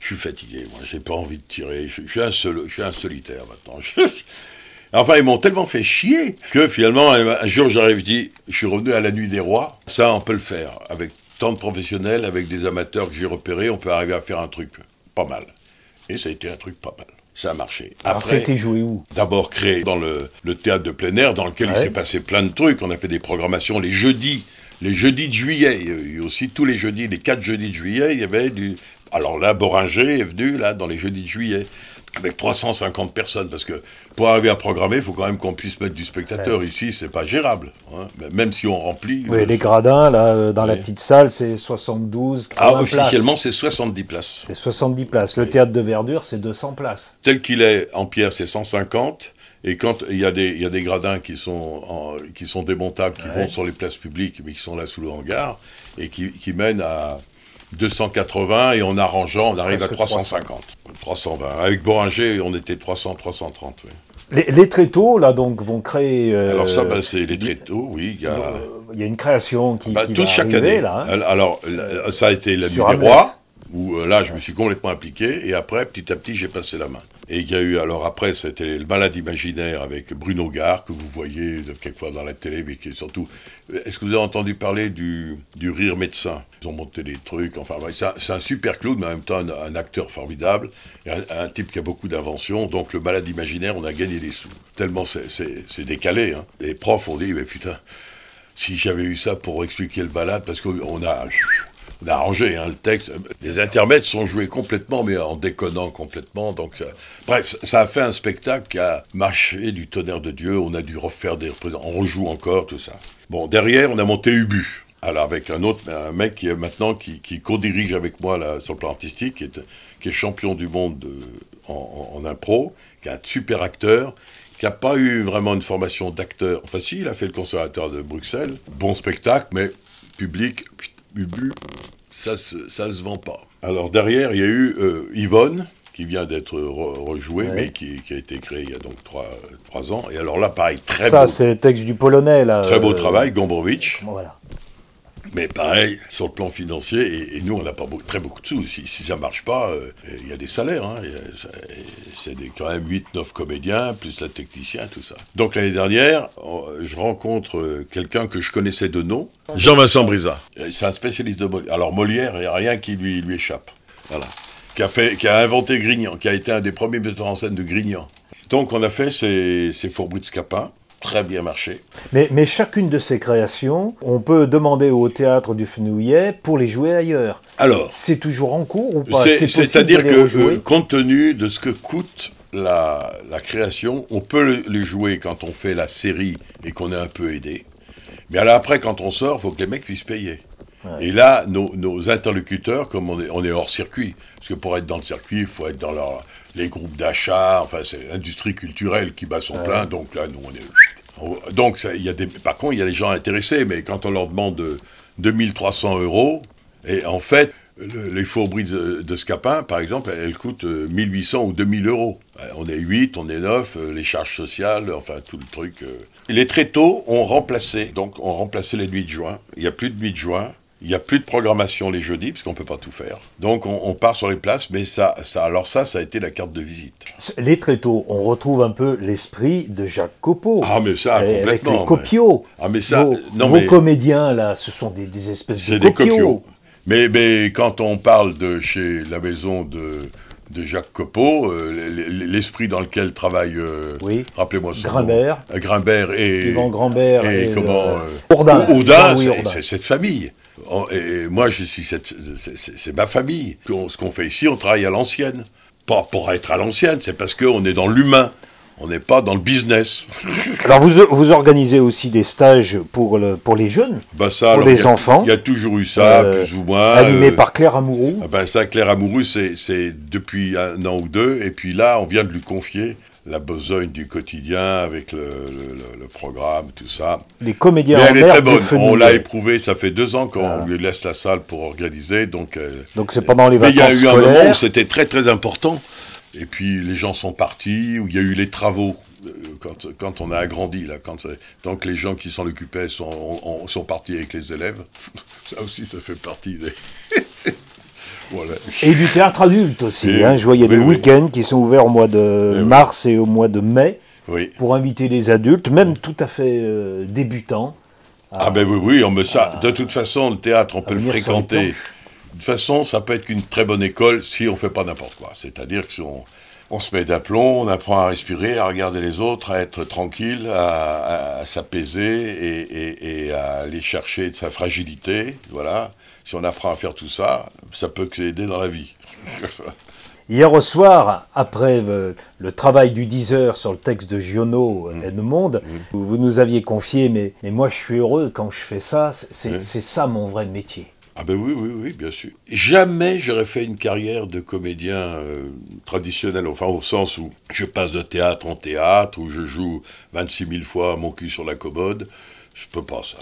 [SPEAKER 2] Je suis fatigué, moi, j'ai pas envie de tirer. Je, suis, un je suis un solitaire maintenant. Enfin, ils m'ont tellement fait chier que finalement, un jour, j'arrive, dit, je suis revenu à la nuit des rois. Ça, on peut le faire. Avec tant de professionnels, avec des amateurs que j'ai repérés, on peut arriver à faire un truc pas mal. Et ça a été un truc pas mal. Ça a marché.
[SPEAKER 3] Alors, c'était joué où?
[SPEAKER 2] D'abord créé dans le, théâtre de plein air, dans lequel il s'est passé plein de trucs. On a fait des programmations les jeudis. Les jeudis de juillet, il y a aussi tous les jeudis, les quatre jeudis de juillet, il y avait du. Alors là, Boringer est venu, là, dans les jeudis de juillet avec 350 personnes, parce que pour arriver à programmer, il faut quand même qu'on puisse mettre du spectateur. Ici, c'est pas gérable, hein. même si on remplit.
[SPEAKER 3] Oui, les gradins, là, euh, dans la petite salle, c'est 72,
[SPEAKER 2] Ah, officiellement, c'est 70 places.
[SPEAKER 3] C'est 70 places. Le théâtre de verdure, c'est 200 places.
[SPEAKER 2] Tel qu'il est en pierre, c'est 150. Et quand il y, a des, il y a des gradins qui sont, qui sont démontables, qui vont sur les places publiques, mais qui sont là sous le hangar, et qui, qui mènent à 280 et en arrangeant, on arrive à 350. 320. Avec Boringer, on était 300, 330. Oui.
[SPEAKER 3] Les, les, tréteaux, là, donc, vont créer.
[SPEAKER 2] Euh, alors, ça, ben, c'est les tréteaux, oui.
[SPEAKER 3] Il y a, il y a une création qui.
[SPEAKER 2] Bah,
[SPEAKER 3] qui
[SPEAKER 2] toute chaque année. Là, hein. Alors, ça a été la nuit des rois, où euh, là, je me suis complètement impliqué, et après, petit à petit, j'ai passé la main. Et il y a eu, alors après, c'était le malade imaginaire avec Bruno Gare, que vous voyez quelquefois dans la télé, mais qui est surtout. Est-ce que vous avez entendu parler du, du rire médecin? Ils ont monté des trucs, enfin, c'est un, super clown, mais en même temps un, acteur formidable, un, type qui a beaucoup d'inventions. Donc le malade imaginaire, on a gagné des sous. Tellement c'est décalé. Hein. Les profs ont dit, mais putain, si j'avais eu ça pour expliquer le malade, parce qu'on a on a arrangé hein, le texte. Les intermèdes sont joués complètement, mais en déconnant complètement. Donc, euh, bref, ça a fait un spectacle qui a marché du tonnerre de Dieu. On a dû refaire des représentations. On rejoue encore, tout ça. Bon, derrière, on a monté Ubu. Alors avec un autre, un mec qui est maintenant qui, co-dirige avec moi là, sur le plan artistique, qui est, qui est champion du monde en, en, impro, qui est un super acteur, qui n'a pas eu vraiment une formation d'acteur. Enfin si, il a fait le conservatoire de Bruxelles, bon spectacle, mais public, Ubu, ça se, ça se vend pas. Alors derrière, il y a eu euh, Yvonne, qui vient d'être rejouée, mais qui, a été créée il y a donc trois, trois ans. Et alors là, pareil, très
[SPEAKER 3] beau. Ça, c'est le texte du polonais, là.
[SPEAKER 2] Très beau euh, travail, Gombrowicz. Voilà. Mais pareil, sur le plan financier, et, nous, on n'a pas très beaucoup de sous. Si, ça ne marche pas, euh, il y a des salaires. Hein, c'est quand même 8-9 comédiens, plus la technicien, tout ça. Donc l'année dernière, je rencontre euh, quelqu'un que je connaissais de nom, Jean-Vincent Brisa. C'est un spécialiste de Molière. Alors Molière, il n'y a rien qui lui, lui échappe. Voilà. Qui a, fait, qui a inventé Grignan, qui a été un des premiers metteurs en scène de Grignan. Donc on a fait ces, ces Fourbris de Scapin très bien marché.
[SPEAKER 3] Mais, mais, chacune de ces créations, on peut demander au théâtre du Fenouillet pour les jouer ailleurs. Alors, c'est toujours en cours ou pas?
[SPEAKER 2] C'est-à-dire que, euh, compte tenu de ce que coûte la, la création, on peut le, jouer quand on fait la série et qu'on est un peu aidé. Mais alors après, quand on sort, il faut que les mecs puissent payer. Et là, nos, nos, interlocuteurs, comme on est, on est, hors circuit, parce que pour être dans le circuit, il faut être dans leur, les groupes d'achat, enfin, c'est l'industrie culturelle qui bat son plein, donc là, nous, on est donc, il y a des, par contre, il y a des gens intéressés, mais quand on leur demande 2300 euros, et en fait, les fourbris de, de, Scapin, par exemple, elles coûtent 1800 ou 2000 euros. Euh, on est 8, on est 9, euh, les charges sociales, enfin tout le truc. Euh. Les tréteaux ont remplacé, donc ont remplacé les nuits de juin. Il n'y a plus de nuits de juin. Il n'y a plus de programmation les jeudis, parce qu'on ne peut pas tout faire. Donc on, part sur les places, mais ça, ça, alors ça, ça a été la carte de visite.
[SPEAKER 3] Les tréteaux, on retrouve un peu l'esprit de Jacques Copeau.
[SPEAKER 2] Ah mais ça, complètement.
[SPEAKER 3] Avec les copiaux.
[SPEAKER 2] Ah mais ça,
[SPEAKER 3] vos, non, vos comédiens, là, ce sont des, des espèces de copiaux. Des copiaux.
[SPEAKER 2] Mais, mais quand on parle de chez la maison de de Jacques Copeau, euh, l'esprit dans lequel travaille, euh, oui. rappelez-moi son
[SPEAKER 3] Grimbert.
[SPEAKER 2] Euh, Grimbert et,
[SPEAKER 3] Yvan Grimbert
[SPEAKER 2] et, et comment
[SPEAKER 3] Ourdin,
[SPEAKER 2] c'est cette famille. Et moi, je suis c'est ma famille. Ce qu'on fait ici, on travaille à l'ancienne. Pas pour être à l'ancienne, c'est parce qu'on est dans l'humain. On n'est pas dans le business.
[SPEAKER 3] alors vous, vous organisez aussi des stages pour, le, pour les jeunes,
[SPEAKER 2] ça,
[SPEAKER 3] pour les enfants.
[SPEAKER 2] Il y a toujours eu ça, euh, plus ou moins.
[SPEAKER 3] Animé euh, par Claire Amourou.
[SPEAKER 2] Ah ben ça, Claire Amourou, c'est depuis un an ou deux. Et puis là, on vient de lui confier la besogne du quotidien avec le, programme, tout ça.
[SPEAKER 3] Les comédiens
[SPEAKER 2] Mais elle est très bonne. On l'a éprouvé, ça fait deux ans qu'on ah. lui laisse la salle pour organiser. Donc euh,
[SPEAKER 3] donc c'est pendant les vacances
[SPEAKER 2] Mais il y a eu un moment où c'était très très important. Et puis les gens sont partis, où il y a eu les travaux. Euh, quand, quand on a agrandi, là, quand, donc les gens qui s'en occupaient sont, sont partis avec les élèves. Ça aussi, ça fait partie des...
[SPEAKER 3] Et du théâtre adulte aussi. Hein. Je voyais des week-ends qui sont ouverts au mois de mars et au mois de mai pour inviter les adultes, même tout à fait euh, débutants.
[SPEAKER 2] ah ben oui, oui, on me ça. de toute façon, le théâtre, on peut le fréquenter. De toute façon, ça peut être qu'une très bonne école si on fait pas n'importe quoi. C'est-à-dire que si on, se met d'aplomb, on apprend à respirer, à regarder les autres, à être tranquille, à, s'apaiser et, et, à aller chercher de sa fragilité, voilà si on apprend à faire tout ça, ça peut aider dans la vie.
[SPEAKER 3] Hier au soir, après euh, le travail du 10 heures sur le texte de Giono mmh. et de Monde, mmh. vous nous aviez confié, mais, mais moi je suis heureux quand je fais ça, c'est ça mon vrai métier.
[SPEAKER 2] Ah ben oui, oui, oui, bien sûr. Jamais j'aurais fait une carrière de comédien euh, traditionnel, enfin au sens où je passe de théâtre en théâtre, où je joue 26 000 fois mon cul sur la commode. Je peux pas ça.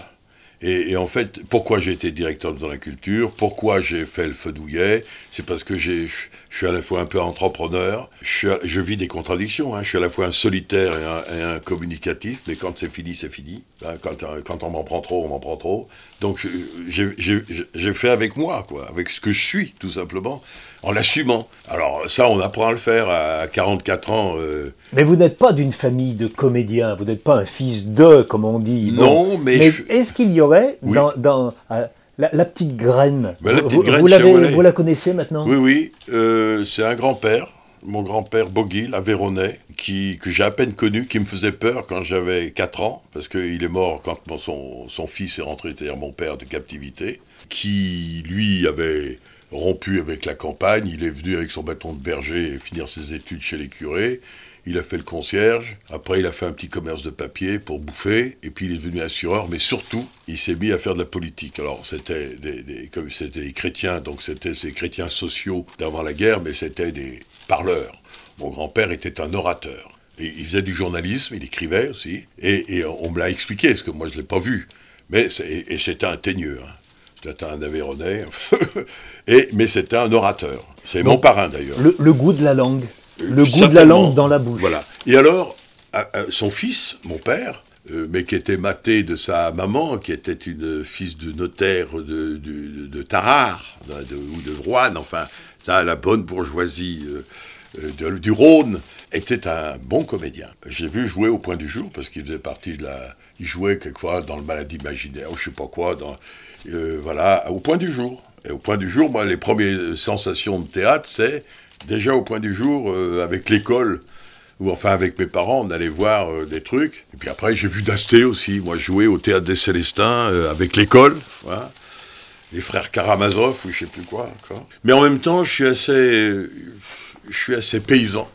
[SPEAKER 2] Et, en fait, pourquoi j'ai été directeur dans la culture, pourquoi j'ai fait le feu douillet, c'est parce que je suis à la fois un peu entrepreneur, je, vis des contradictions, hein. je suis à la fois un solitaire et un, communicatif, mais quand c'est fini, c'est fini. Hein. quand, quand, on m'en prend trop, on m'en prend trop. Donc j'ai fait avec moi, quoi, avec ce que je suis, tout simplement en l'assumant. Alors ça, on apprend à le faire à 44 ans. Euh.
[SPEAKER 3] Mais vous n'êtes pas d'une famille de comédiens, vous n'êtes pas un fils de, comme on dit.
[SPEAKER 2] Non, mais...
[SPEAKER 3] est-ce qu'il y aurait dans, euh, la, petite graine, vous, la connaissez maintenant
[SPEAKER 2] Oui, oui, euh, c'est un grand-père, mon grand-père Boguil, à Véronais, qui, que j'ai à peine connu, qui me faisait peur quand j'avais 4 ans, parce qu'il est mort quand son, son fils est rentré, c'est-à-dire mon père, de captivité, qui, lui, avait rompu avec la campagne, il est venu avec son bâton de berger finir ses études chez les curés. Il a fait le concierge, après il a fait un petit commerce de papier pour bouffer, et puis il est devenu assureur, mais surtout, il s'est mis à faire de la politique. Alors c'était des, c'était des chrétiens, donc c'était ces chrétiens sociaux d'avant la guerre, mais c'était des parleurs. Mon grand-père était un orateur. Et il faisait du journalisme, il écrivait aussi, et, on me l'a expliqué, parce que moi je ne l'ai pas vu. Mais et c'était un teigneux. Hein. C'était un Aveyronais, et, mais c'était un orateur. C'est mon parrain d'ailleurs.
[SPEAKER 3] Le, goût de la langue. Le goût de la langue dans la bouche.
[SPEAKER 2] Voilà. Et alors, son fils, mon père, euh, mais qui était maté de sa maman, qui était une fils de notaire de, de, Tarare, ou de Rouen, enfin, la bonne bourgeoisie euh, euh, du Rhône, était un bon comédien. J'ai vu jouer au point du jour, parce qu'il faisait partie de la... Il jouait quelquefois dans le Maladie imaginaire, ou je sais pas quoi, euh, voilà, au point du jour. Et au point du jour, moi, les premières sensations de théâtre, c'est déjà au point du jour euh, avec l'école, ou enfin avec mes parents, on allait voir euh, des trucs. Et puis après, j'ai vu Dasté aussi, moi, jouer au théâtre des Célestins avec l'école, les frères Karamazov, ou je sais plus quoi. Mais en même temps, je suis assez, je suis assez paysan.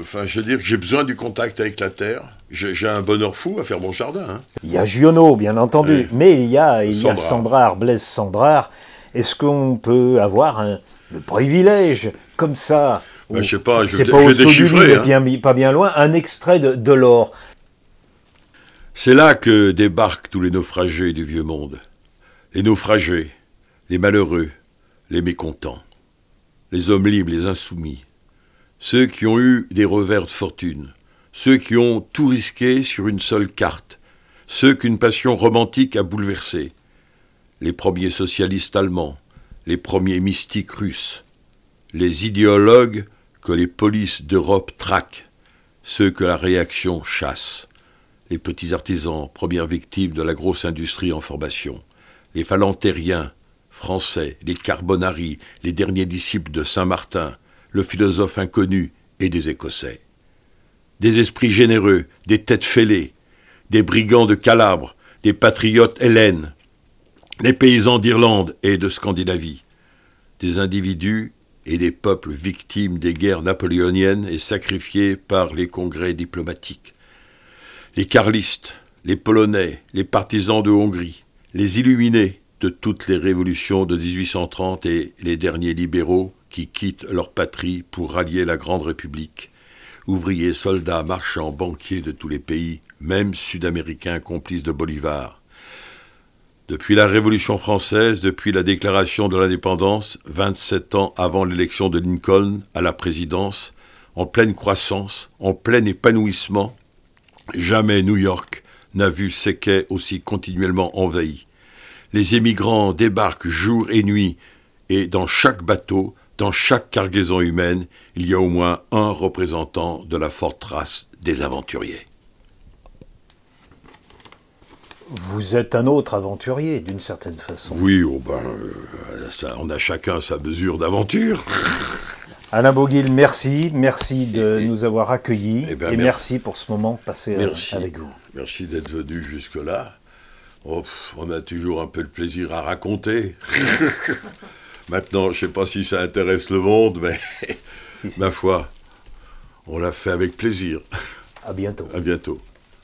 [SPEAKER 2] Enfin, je veux dire, j'ai besoin du contact avec la terre j'ai un bonheur fou à faire mon jardin. Hein.
[SPEAKER 3] Il y a Giono, bien entendu, mais il y a, il y a Sandrard, Blaise Sandrard. Est-ce qu'on peut avoir un, le privilège, comme ça
[SPEAKER 2] ben, Je sais pas, je, pas vais déchiffrer.
[SPEAKER 3] Hein. Bien, pas bien loin, un extrait de, de l'or.
[SPEAKER 2] C'est là que débarquent tous les naufragés du vieux monde. Les naufragés, les malheureux, les mécontents, les hommes libres, les insoumis, ceux qui ont eu des revers de fortune, ceux qui ont tout risqué sur une seule carte, ceux qu'une passion romantique a bouleversés, les premiers socialistes allemands, les premiers mystiques russes, les idéologues que les polices d'Europe traquent, ceux que la réaction chasse, les petits artisans, premières victimes de la grosse industrie en formation, les phalantériens, français, les carbonari, les derniers disciples de Saint-Martin, le philosophe inconnu et des Écossais. Des esprits généreux, des têtes fêlées, des brigands de Calabre, des patriotes hélènes, des paysans d'Irlande et de Scandinavie, des individus et des peuples victimes des guerres napoléoniennes et sacrifiés par les congrès diplomatiques, les carlistes, les polonais, les partisans de Hongrie, les illuminés de toutes les révolutions de 1830 et les derniers libéraux qui quittent leur patrie pour rallier la Grande République, ouvriers, soldats, marchands, banquiers de tous les pays, même sud-américains complices de Bolivar. Depuis la Révolution française, depuis la déclaration de l'indépendance, 27 ans avant l'élection de Lincoln à la présidence, en pleine croissance, en plein épanouissement, jamais New York n'a vu ses quais aussi continuellement envahis. Les émigrants débarquent jour et nuit, et dans chaque bateau, dans chaque cargaison humaine, il y a au moins un représentant de la forte race des aventuriers.
[SPEAKER 1] Vous êtes un autre aventurier, d'une certaine façon.
[SPEAKER 2] Oui, oh ben, euh, ça, on a chacun sa mesure d'aventure.
[SPEAKER 1] Alain Boguil, merci. Merci de nous avoir accueillis. Eh ben, et, merci pour ce moment passé euh, avec vous.
[SPEAKER 2] Merci d'être venu jusque-là. Oh, on a toujours un peu de plaisir à raconter. Maintenant, je ne sais pas si ça intéresse le monde, mais ma foi, on l'a fait avec plaisir.
[SPEAKER 1] À bientôt.
[SPEAKER 2] À bientôt.